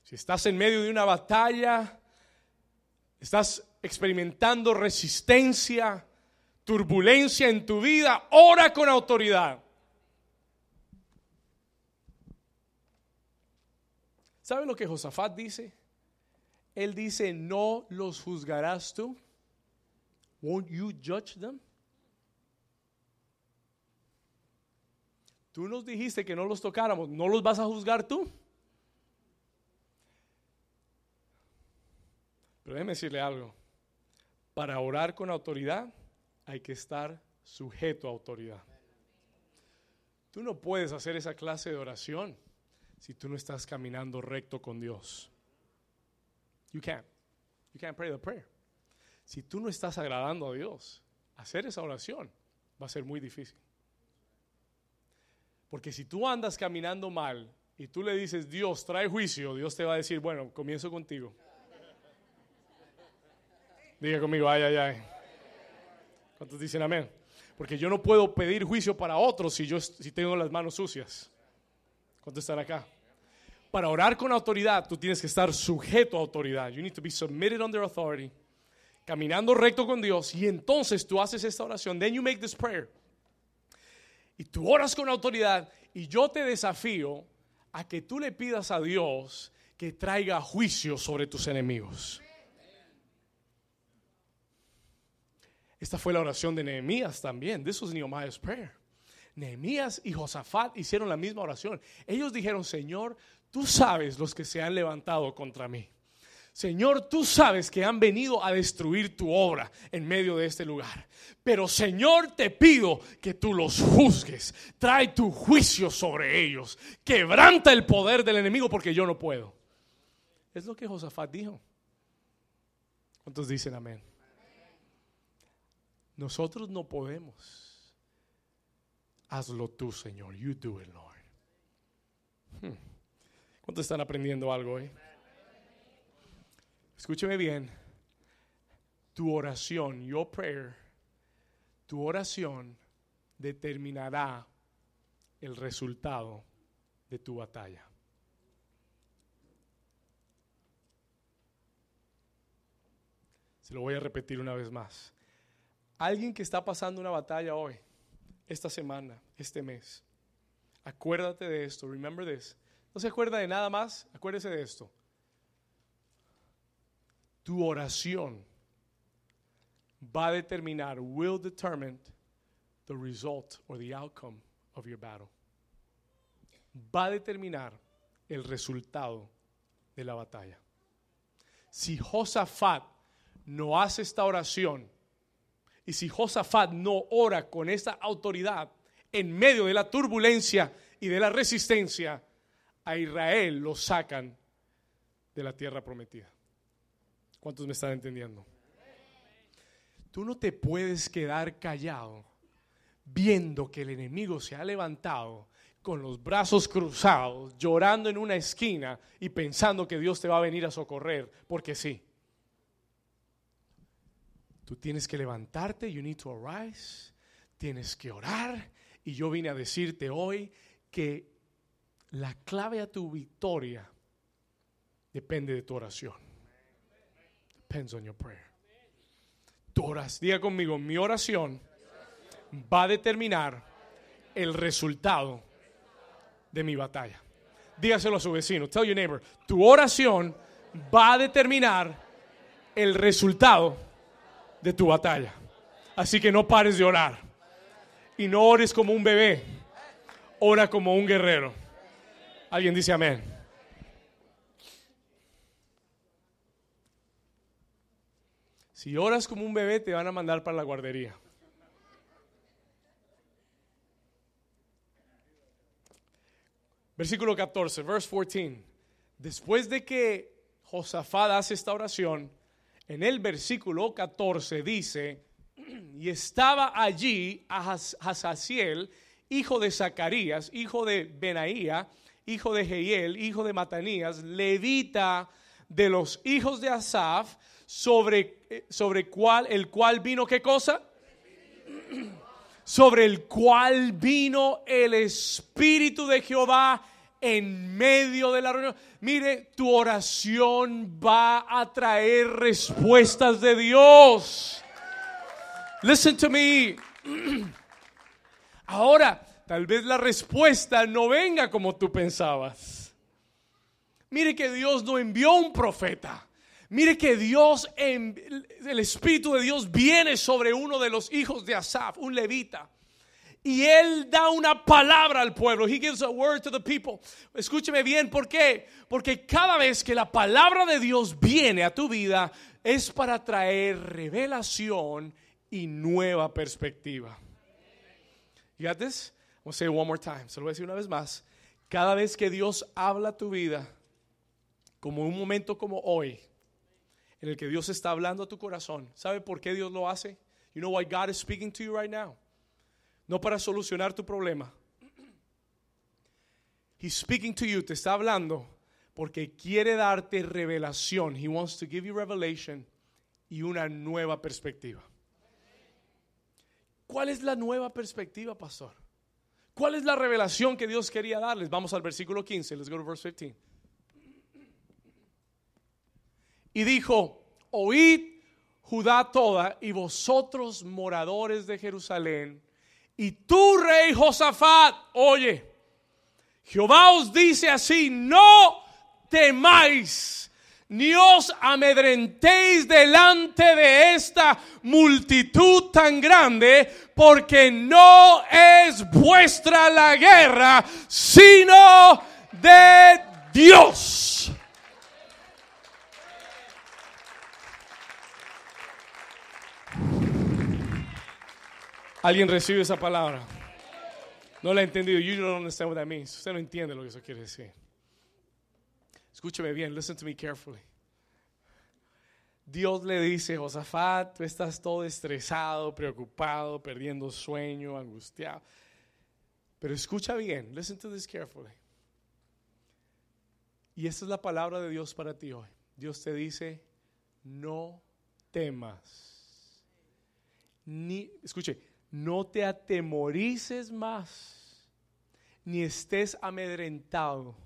Si estás en medio de una batalla, estás experimentando resistencia, turbulencia en tu vida, ora con autoridad. ¿Sabe lo que Josafat dice? Él dice, no los juzgarás tú. Won't you judge them? Tú nos dijiste que no los tocáramos, ¿no los vas a juzgar tú? Pero déjeme decirle algo. Para orar con autoridad hay que estar sujeto a autoridad. Tú no puedes hacer esa clase de oración si tú no estás caminando recto con Dios. You can't. You can't pray the prayer. Si tú no estás agradando a Dios, hacer esa oración va a ser muy difícil. Porque si tú andas caminando mal y tú le dices, Dios, trae juicio, Dios te va a decir, bueno, comienzo contigo. Diga conmigo, ay, ay, ay. ¿Cuántos dicen amén? Porque yo no puedo pedir juicio para otros si yo si tengo las manos sucias. ¿Cuántos están acá? Para orar con autoridad, tú tienes que estar sujeto a autoridad. You need to be submitted under authority. Caminando recto con Dios. Y entonces tú haces esta oración. Then you make this prayer. Y tú oras con autoridad. Y yo te desafío a que tú le pidas a Dios que traiga juicio sobre tus enemigos. Esta fue la oración de Nehemías también. This was Nehemiah's prayer. Nehemías y Josafat hicieron la misma oración. Ellos dijeron, Señor, tú sabes los que se han levantado contra mí. Señor, tú sabes que han venido a destruir tu obra en medio de este lugar. Pero Señor, te pido que tú los juzgues. Trae tu juicio sobre ellos. Quebranta el poder del enemigo porque yo no puedo. Es lo que Josafat dijo. ¿Cuántos dicen amén? Nosotros no podemos hazlo tú, Señor. You do it, Lord. Hmm. ¿Cuántos están aprendiendo algo hoy? Escúcheme bien. Tu oración, your prayer, tu oración determinará el resultado de tu batalla. Se lo voy a repetir una vez más. Alguien que está pasando una batalla hoy esta semana, este mes. Acuérdate de esto, remember this. No se acuerda de nada más, acuérdese de esto. Tu oración va a determinar, will determine the result or the outcome of your battle. Va a determinar el resultado de la batalla. Si Josafat no hace esta oración, y si Josafat no ora con esta autoridad en medio de la turbulencia y de la resistencia, a Israel lo sacan de la tierra prometida. ¿Cuántos me están entendiendo? Tú no te puedes quedar callado viendo que el enemigo se ha levantado con los brazos cruzados, llorando en una esquina y pensando que Dios te va a venir a socorrer, porque sí. Tú tienes que levantarte, you need to arise, tienes que orar. Y yo vine a decirte hoy que la clave a tu victoria depende de tu oración. Depends on your prayer. Tu oración, diga conmigo, mi oración va a determinar el resultado de mi batalla. Dígaselo a su vecino. Tell your neighbor, tu oración va a determinar el resultado de tu batalla. Así que no pares de orar. Y no ores como un bebé. Ora como un guerrero. Alguien dice amén. Si oras como un bebé, te van a mandar para la guardería. Versículo 14, verse 14. Después de que Josafat hace esta oración, en el versículo 14 dice, y estaba allí Hazaziel, hijo de Zacarías, hijo de Benaía, hijo de Jehiel, hijo de Matanías, levita de los hijos de Asaf, sobre, sobre cual, el cual vino, ¿qué cosa? sobre el cual vino el Espíritu de Jehová en medio de la reunión. Mire, tu oración va a traer respuestas de Dios. Listen to me. Ahora, tal vez la respuesta no venga como tú pensabas. Mire que Dios no envió un profeta. Mire que Dios, el Espíritu de Dios viene sobre uno de los hijos de Asaf, un levita. Y él da una palabra al pueblo. He gives a word to the people. Escúcheme bien, ¿por qué? Porque cada vez que la palabra de Dios viene a tu vida es para traer revelación y nueva perspectiva. You got this? I'm to say it one more time. Se lo voy a decir una vez más. Cada vez que Dios habla a tu vida, como un momento como hoy, en el que Dios está hablando a tu corazón, ¿sabe por qué Dios lo hace? You know why God is speaking to you right now? no para solucionar tu problema. He's speaking to you, te está hablando porque quiere darte revelación. He wants to give you revelation y una nueva perspectiva. ¿Cuál es la nueva perspectiva, pastor? ¿Cuál es la revelación que Dios quería darles? Vamos al versículo 15. Let's go to verse 15. Y dijo, oíd Judá toda y vosotros moradores de Jerusalén y tú, rey Josafat, oye, Jehová os dice así, no temáis, ni os amedrentéis delante de esta multitud tan grande, porque no es vuestra la guerra, sino de Dios. ¿Alguien recibe esa palabra? No la he entendido. You don't understand what that means. Usted no entiende lo que eso quiere decir. Escúcheme bien. Listen to me carefully. Dios le dice, Josafat, tú estás todo estresado, preocupado, perdiendo sueño, angustiado. Pero escucha bien. Listen to this carefully. Y esta es la palabra de Dios para ti hoy. Dios te dice, no temas. Ni, escuche, no te atemorices más, ni estés amedrentado.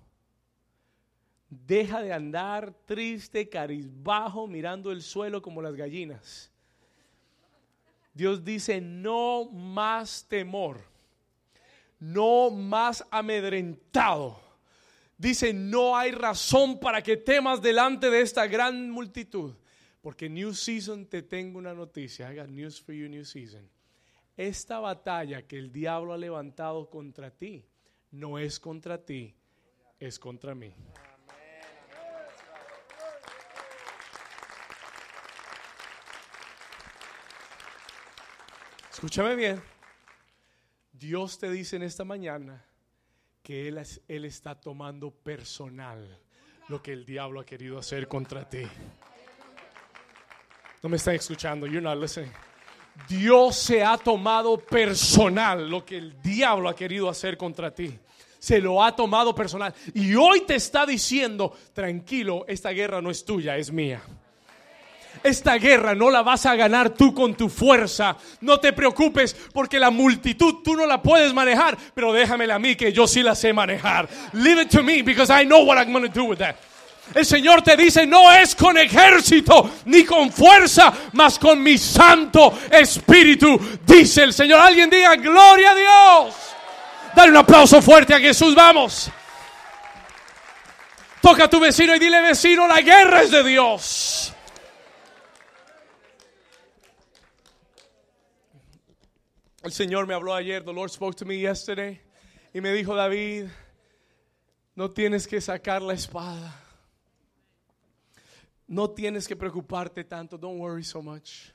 Deja de andar triste, carizbajo, mirando el suelo como las gallinas. Dios dice, no más temor, no más amedrentado. Dice, no hay razón para que temas delante de esta gran multitud. Porque New Season te tengo una noticia. I got news for you, New Season esta batalla que el diablo ha levantado contra ti no es contra ti, es contra mí. Escúchame bien. Dios te dice en esta mañana que él, él, está tomando personal lo que el diablo ha querido hacer contra ti. No me están escuchando. You're not listening. Dios se ha tomado personal lo que el diablo ha querido hacer contra ti. Se lo ha tomado personal. Y hoy te está diciendo, tranquilo, esta guerra no es tuya, es mía. Esta guerra no la vas a ganar tú con tu fuerza. No te preocupes porque la multitud tú no la puedes manejar, pero déjamela a mí que yo sí la sé manejar. Leave it to me because I know what I'm going to do with that. El Señor te dice, no es con ejército ni con fuerza, mas con mi santo espíritu, dice el Señor. Alguien diga, gloria a Dios. Dale un aplauso fuerte a Jesús, vamos. Toca a tu vecino y dile, vecino, la guerra es de Dios. El Señor me habló ayer, the Lord spoke to me yesterday, y me dijo, David, no tienes que sacar la espada No tienes que preocuparte tanto. Don't worry so much.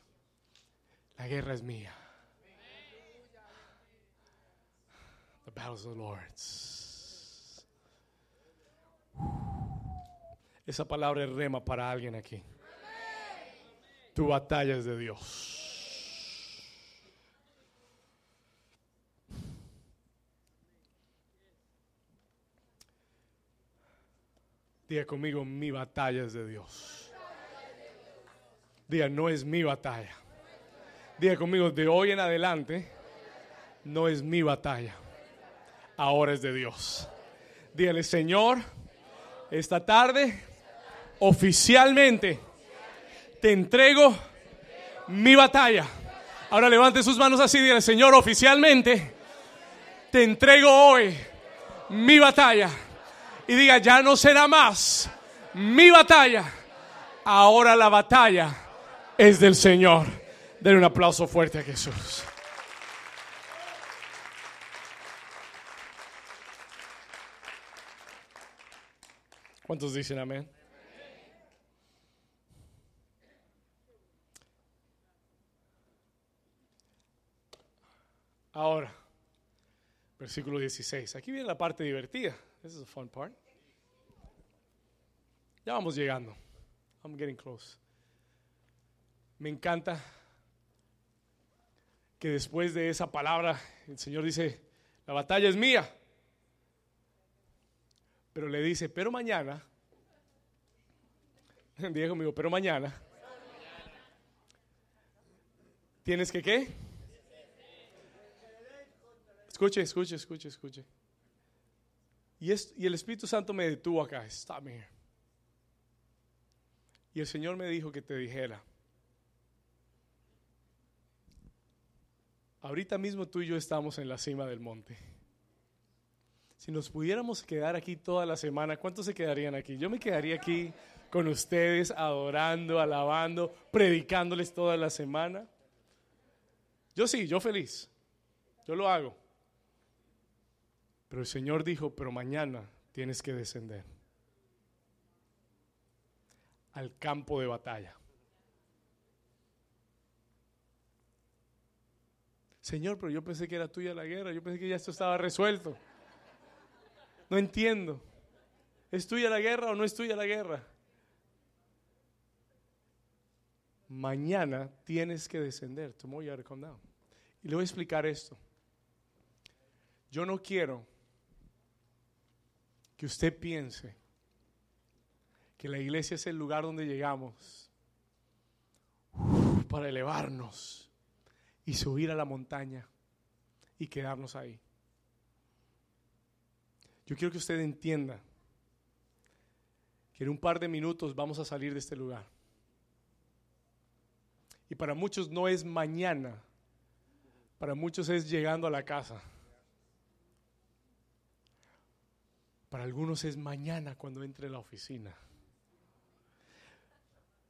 La guerra es mía. The battles of the Lord's. Esa palabra es rema para alguien aquí. Tu batalla es de Dios. Diga conmigo, mi batalla es de Dios. Diga, no es mi batalla. Diga conmigo, de hoy en adelante, no es mi batalla. Ahora es de Dios. Dígale, Señor, esta tarde, oficialmente, te entrego mi batalla. Ahora levante sus manos así, dígale, Señor, oficialmente, te entrego hoy mi batalla y diga, ya no será más mi batalla. Ahora la batalla es del Señor. Den un aplauso fuerte a Jesús. ¿Cuántos dicen amén? Ahora, versículo 16. Aquí viene la parte divertida. This is a fun part. Ya vamos llegando. I'm getting close. Me encanta que después de esa palabra el Señor dice, la batalla es mía. Pero le dice, pero mañana, diga conmigo, pero mañana, ¿tienes que qué? Escuche, escuche, escuche, escuche. Y, y el Espíritu Santo me detuvo acá. Stop me here. Y el Señor me dijo que te dijera. Ahorita mismo tú y yo estamos en la cima del monte. Si nos pudiéramos quedar aquí toda la semana, ¿cuántos se quedarían aquí? Yo me quedaría aquí con ustedes, adorando, alabando, predicándoles toda la semana. Yo sí, yo feliz. Yo lo hago. Pero el Señor dijo, pero mañana tienes que descender al campo de batalla. Señor, pero yo pensé que era tuya la guerra, yo pensé que ya esto estaba resuelto. No entiendo. ¿Es tuya la guerra o no es tuya la guerra? Mañana tienes que descender. Tomorrow you come down. Y le voy a explicar esto. Yo no quiero que usted piense que la iglesia es el lugar donde llegamos para elevarnos y subir a la montaña y quedarnos ahí. Yo quiero que usted entienda que en un par de minutos vamos a salir de este lugar. Y para muchos no es mañana, para muchos es llegando a la casa. Para algunos es mañana cuando entre la oficina.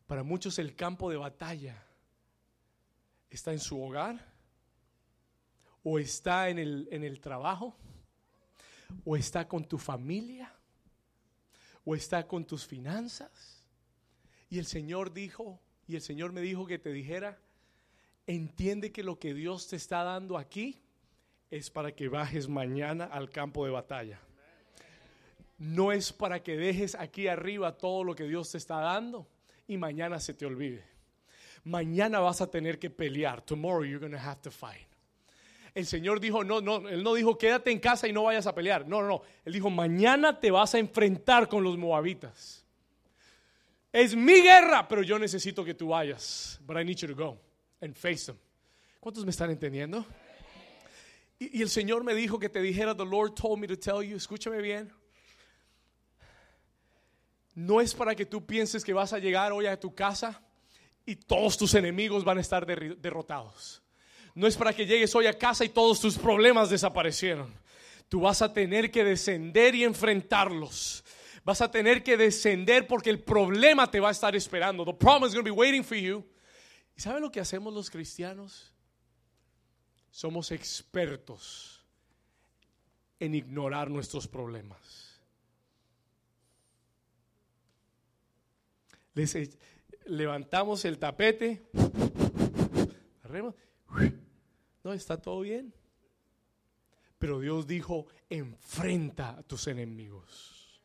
Para muchos el campo de batalla está en su hogar o está en el, en el trabajo o está con tu familia o está con tus finanzas. Y el Señor dijo, y el Señor me dijo que te dijera, entiende que lo que Dios te está dando aquí es para que bajes mañana al campo de batalla no es para que dejes aquí arriba todo lo que Dios te está dando y mañana se te olvide. Mañana vas a tener que pelear. Tomorrow you're going to have to fight. El Señor dijo, no, no, Él no dijo quédate en casa y no vayas a pelear. No, no, no. Él dijo, mañana te vas a enfrentar con los moabitas. Es mi guerra, pero yo necesito que tú vayas. But I need you to go and face them. ¿Cuántos me están entendiendo? Y, y el Señor me dijo que te dijera, the Lord told me to tell you, escúchame bien no es para que tú pienses que vas a llegar hoy a tu casa y todos tus enemigos van a estar derrotados. No es para que llegues hoy a casa y todos tus problemas desaparecieron. Tú vas a tener que descender y enfrentarlos. Vas a tener que descender porque el problema te va a estar esperando. The problem is going to be waiting for you. ¿Y sabe lo que hacemos los cristianos? Somos expertos en ignorar nuestros problemas. Les e- levantamos el tapete. No, está todo bien. Pero Dios dijo, enfrenta a tus enemigos.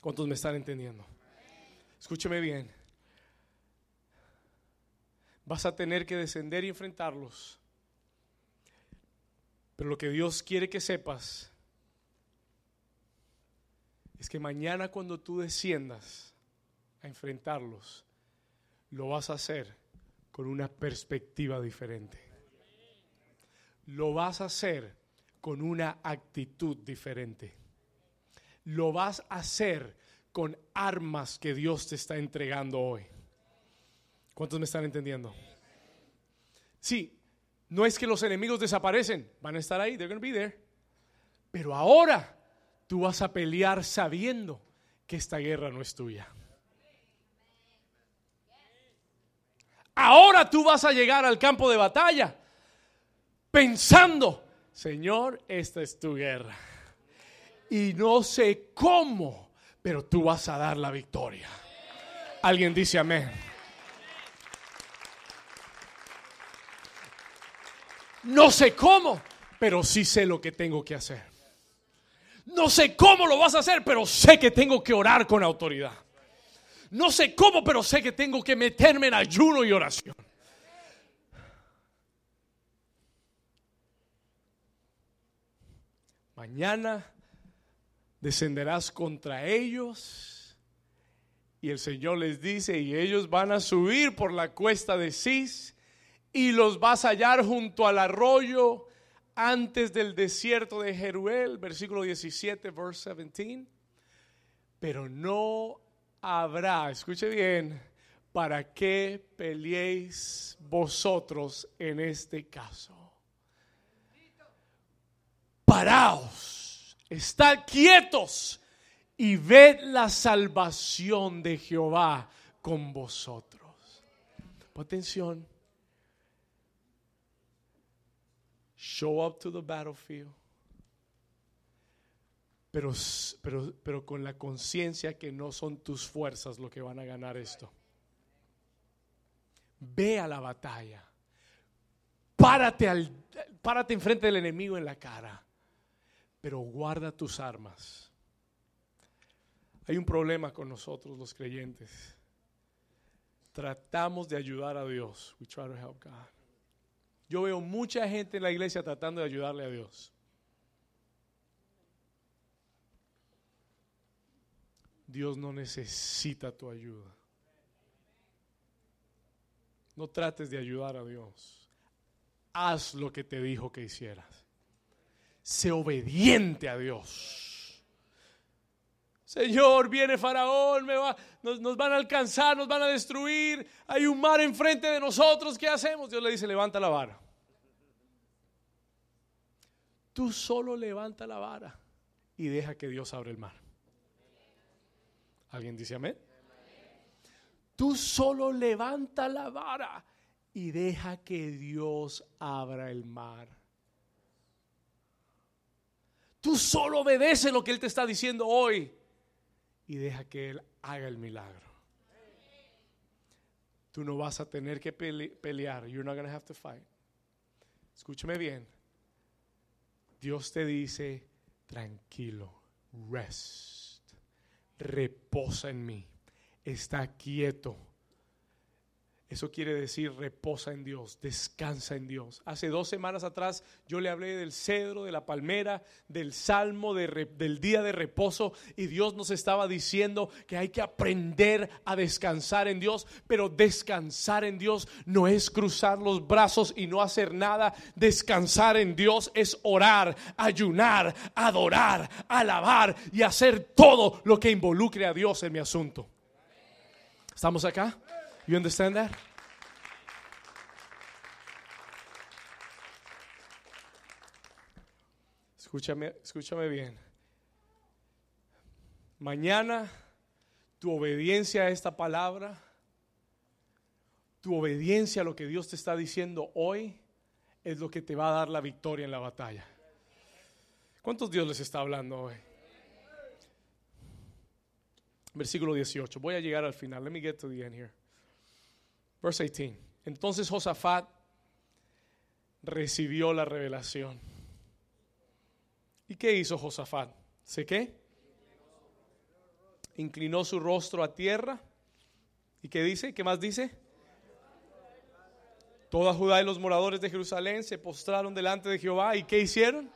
¿Cuántos me están entendiendo? Escúcheme bien. Vas a tener que descender y enfrentarlos. Pero lo que Dios quiere que sepas es que mañana cuando tú desciendas a enfrentarlos, lo vas a hacer con una perspectiva diferente. Lo vas a hacer con una actitud diferente. Lo vas a hacer con armas que Dios te está entregando hoy. ¿Cuántos me están entendiendo? Sí, no es que los enemigos desaparecen, van a estar ahí, they're going be there. Pero ahora tú vas a pelear sabiendo que esta guerra no es tuya. Ahora tú vas a llegar al campo de batalla pensando, Señor, esta es tu guerra. Y no sé cómo, pero tú vas a dar la victoria. Alguien dice amén. No sé cómo, pero sí sé lo que tengo que hacer. No sé cómo lo vas a hacer, pero sé que tengo que orar con autoridad. No sé cómo, pero sé que tengo que meterme en ayuno y oración. Mañana descenderás contra ellos y el Señor les dice, y ellos van a subir por la cuesta de Cis y los vas a hallar junto al arroyo antes del desierto de Jeruel, versículo 17, verse 17. Pero no habrá, escuche bien, para qué peleéis vosotros en este caso. Paraos, estad quietos y ved la salvación de Jehová con vosotros. Atención. Show up to the battlefield. Pero, pero, pero con la conciencia que no son tus fuerzas lo que van a ganar esto. Ve a la batalla. Párate, al, párate enfrente del enemigo en la cara. Pero guarda tus armas. Hay un problema con nosotros los creyentes. Tratamos de ayudar a Dios. We try to help God. Yo veo mucha gente en la iglesia tratando de ayudarle a Dios. Dios no necesita tu ayuda. No trates de ayudar a Dios. Haz lo que te dijo que hicieras. Sé obediente a Dios. Señor, viene Faraón, me va, nos, nos, van a alcanzar, nos van a destruir. Hay un mar enfrente de nosotros. ¿Qué hacemos? Dios le dice, levanta la vara. Tú solo levanta la vara y deja que Dios abra el mar. ¿Alguien dice amén? Tú solo levanta la vara y deja que Dios abra el mar. Tú solo obedece lo que Él te está diciendo hoy y deja que Él haga el milagro. Tú no vas a tener que pelear. You're not going to have to fight. Escúchame bien. Dios te dice, tranquilo, rest, reposa en mí, está quieto eso quiere decir reposa en Dios, descansa en Dios. Hace dos semanas atrás yo le hablé del cedro, de la palmera, del salmo, del día de reposo y Dios nos estaba diciendo que hay que aprender a descansar en Dios, pero descansar en Dios no es cruzar los brazos y no hacer nada. Descansar en Dios es orar, ayunar, adorar, alabar y hacer todo lo que involucre a Dios en mi asunto. ¿Estamos acá? You understand that? Escúchame, escúchame bien. Mañana tu obediencia a esta palabra, tu obediencia a lo que Dios te está diciendo hoy, es lo que te va a dar la victoria en la batalla. ¿Cuántos Dios les está hablando hoy? Versículo 18. Voy a llegar al final. Let me get to the end here. Verse 18. Entonces Josafat recibió la revelación. ¿Y qué hizo Josafat? ¿Sé qué? Inclinó su rostro a tierra. ¿Y qué dice? ¿Qué más dice? Toda Judá y los moradores de Jerusalén se postraron delante de Jehová. ¿Y qué hicieron?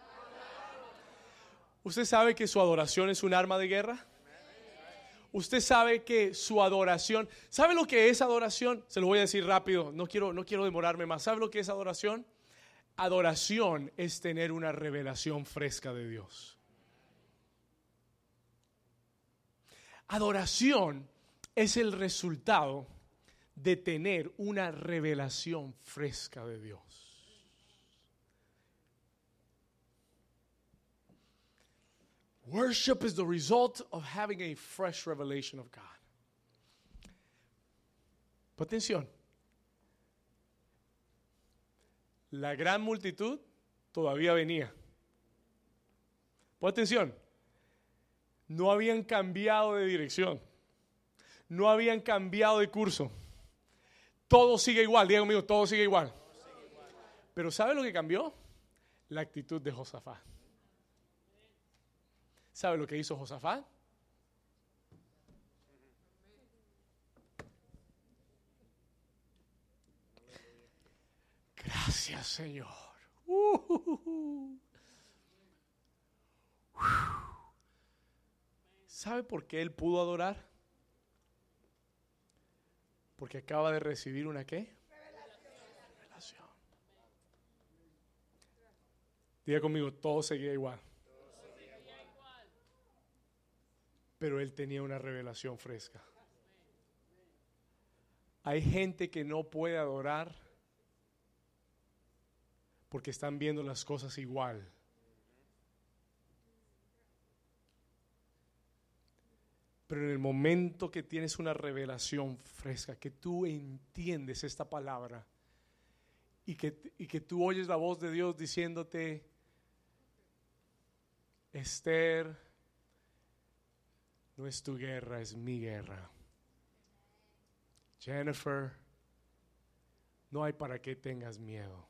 ¿Usted sabe que su adoración es un arma de guerra? Usted sabe que su adoración, ¿sabe lo que es adoración? Se lo voy a decir rápido, no quiero, no quiero demorarme más. ¿Sabe lo que es adoración? Adoración es tener una revelación fresca de Dios. Adoración es el resultado de tener una revelación fresca de Dios. Worship is the result of having a fresh revelation of God. atención. La gran multitud todavía venía. Pon atención. No habían cambiado de dirección. No habían cambiado de curso. Todo sigue igual, diga conmigo, todo sigue igual. Pero ¿sabe lo que cambió? La actitud de Josafat. ¿Sabe lo que hizo Josafat? Gracias, Señor. ¿Sabe por qué él pudo adorar? Porque acaba de recibir una qué? Revelación. Diga conmigo, todo seguía igual. Pero él tenía una revelación fresca. Hay gente que no puede adorar porque están viendo las cosas igual. Pero en el momento que tienes una revelación fresca, que tú entiendes esta palabra y que, y que tú oyes la voz de Dios diciéndote, Esther, no es tu guerra, es mi guerra. Jennifer, no hay para qué tengas miedo.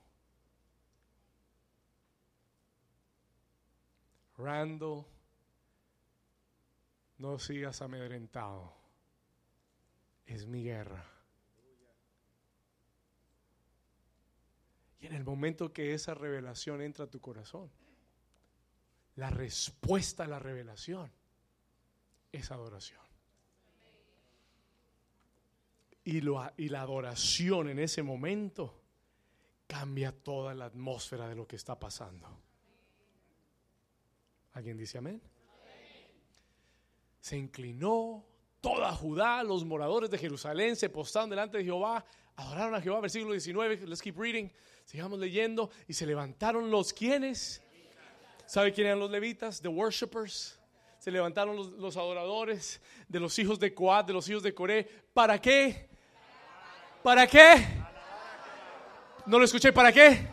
Randall, no sigas amedrentado. Es mi guerra. Y en el momento que esa revelación entra a tu corazón, la respuesta a la revelación es adoración. Y, y la adoración en ese momento cambia toda la atmósfera de lo que está pasando. ¿Alguien dice amén? se inclinó toda Judá, los moradores de Jerusalén se postraron delante de Jehová, adoraron a Jehová, versículo 19, let's keep reading, sigamos leyendo, y se levantaron los quienes, ¿sabe quién eran los levitas? The worshippers, se levantaron los, adoradores de los hijos de Coat, de los hijos de Coré, ¿para qué? ¿Para qué? No lo escuché, ¿para qué?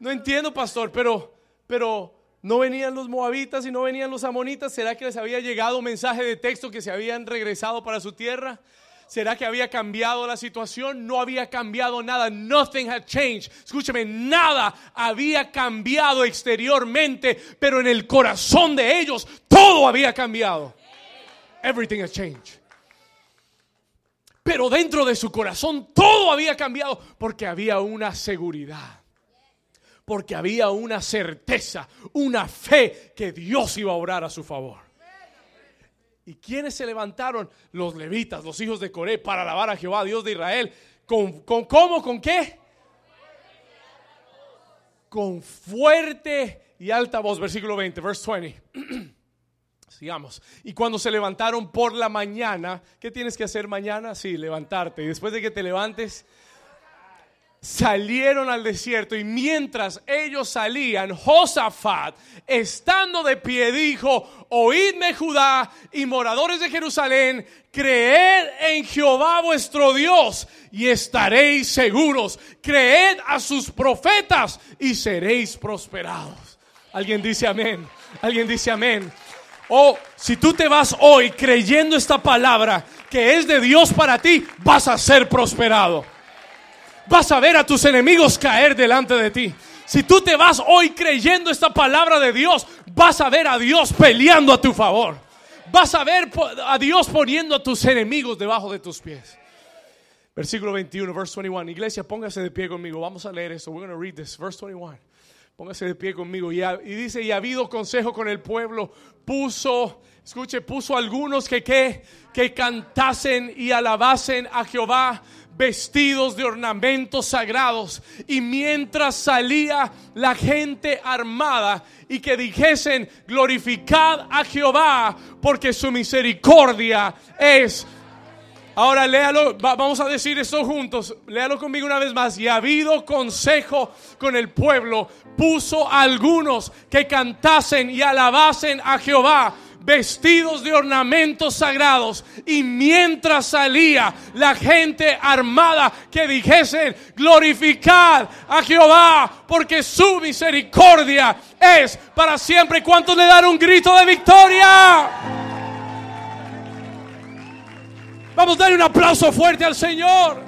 No entiendo, pastor, pero, pero no venían los moabitas y no venían los amonitas. ¿Será que les había llegado un mensaje de texto que se habían regresado para su tierra? ¿Será que había cambiado la situación? No había cambiado nada. Nothing had changed. Escúcheme, nada había cambiado exteriormente, pero en el corazón de ellos todo había cambiado. Everything has changed. Pero dentro de su corazón todo había cambiado porque había una seguridad porque había una certeza, una fe que Dios iba a orar a su favor. ¿Y quiénes se levantaron? Los levitas, los hijos de Coré, para alabar a Jehová, Dios de Israel. ¿Con, con cómo? ¿Con qué? Con fuerte y alta voz. Versículo 20, verse 20. Sigamos. Y cuando se levantaron por la mañana, ¿qué tienes que hacer mañana? Sí, levantarte. Y después de que te levantes, salieron al desierto y mientras ellos salían, Josafat, estando de pie, dijo, oídme Judá y moradores de Jerusalén, creed en Jehová vuestro Dios y estaréis seguros, creed a sus profetas y seréis prosperados. Alguien dice amén, alguien dice amén. Oh, si tú te vas hoy creyendo esta palabra que es de Dios para ti, vas a ser prosperado. Vas a ver a tus enemigos caer delante de ti. Si tú te vas hoy creyendo esta palabra de Dios, vas a ver a Dios peleando a tu favor. Vas a ver a Dios poniendo a tus enemigos debajo de tus pies. Versículo 21, verse 21. Iglesia, póngase de pie conmigo. Vamos a leer esto. We're going to read this. Verse 21. Póngase de pie conmigo. Y, dice, y ha habido consejo con el pueblo. Puso, escuche, puso algunos que, que, que cantasen y alabasen a Jehová vestidos de ornamentos sagrados. Y mientras salía la gente armada y que dijesen, glorificad a Jehová porque su misericordia es Ahora léalo, vamos a decir esto juntos. Léalo conmigo una vez más. Y ha habido consejo con el pueblo. Puso a algunos que cantasen y alabasen a Jehová vestidos de ornamentos sagrados. Y mientras salía la gente armada que dijesen, glorificad a Jehová, porque su misericordia es para siempre. ¿Cuántos le dan un grito de victoria? Vamos a darle un aplauso fuerte al Señor.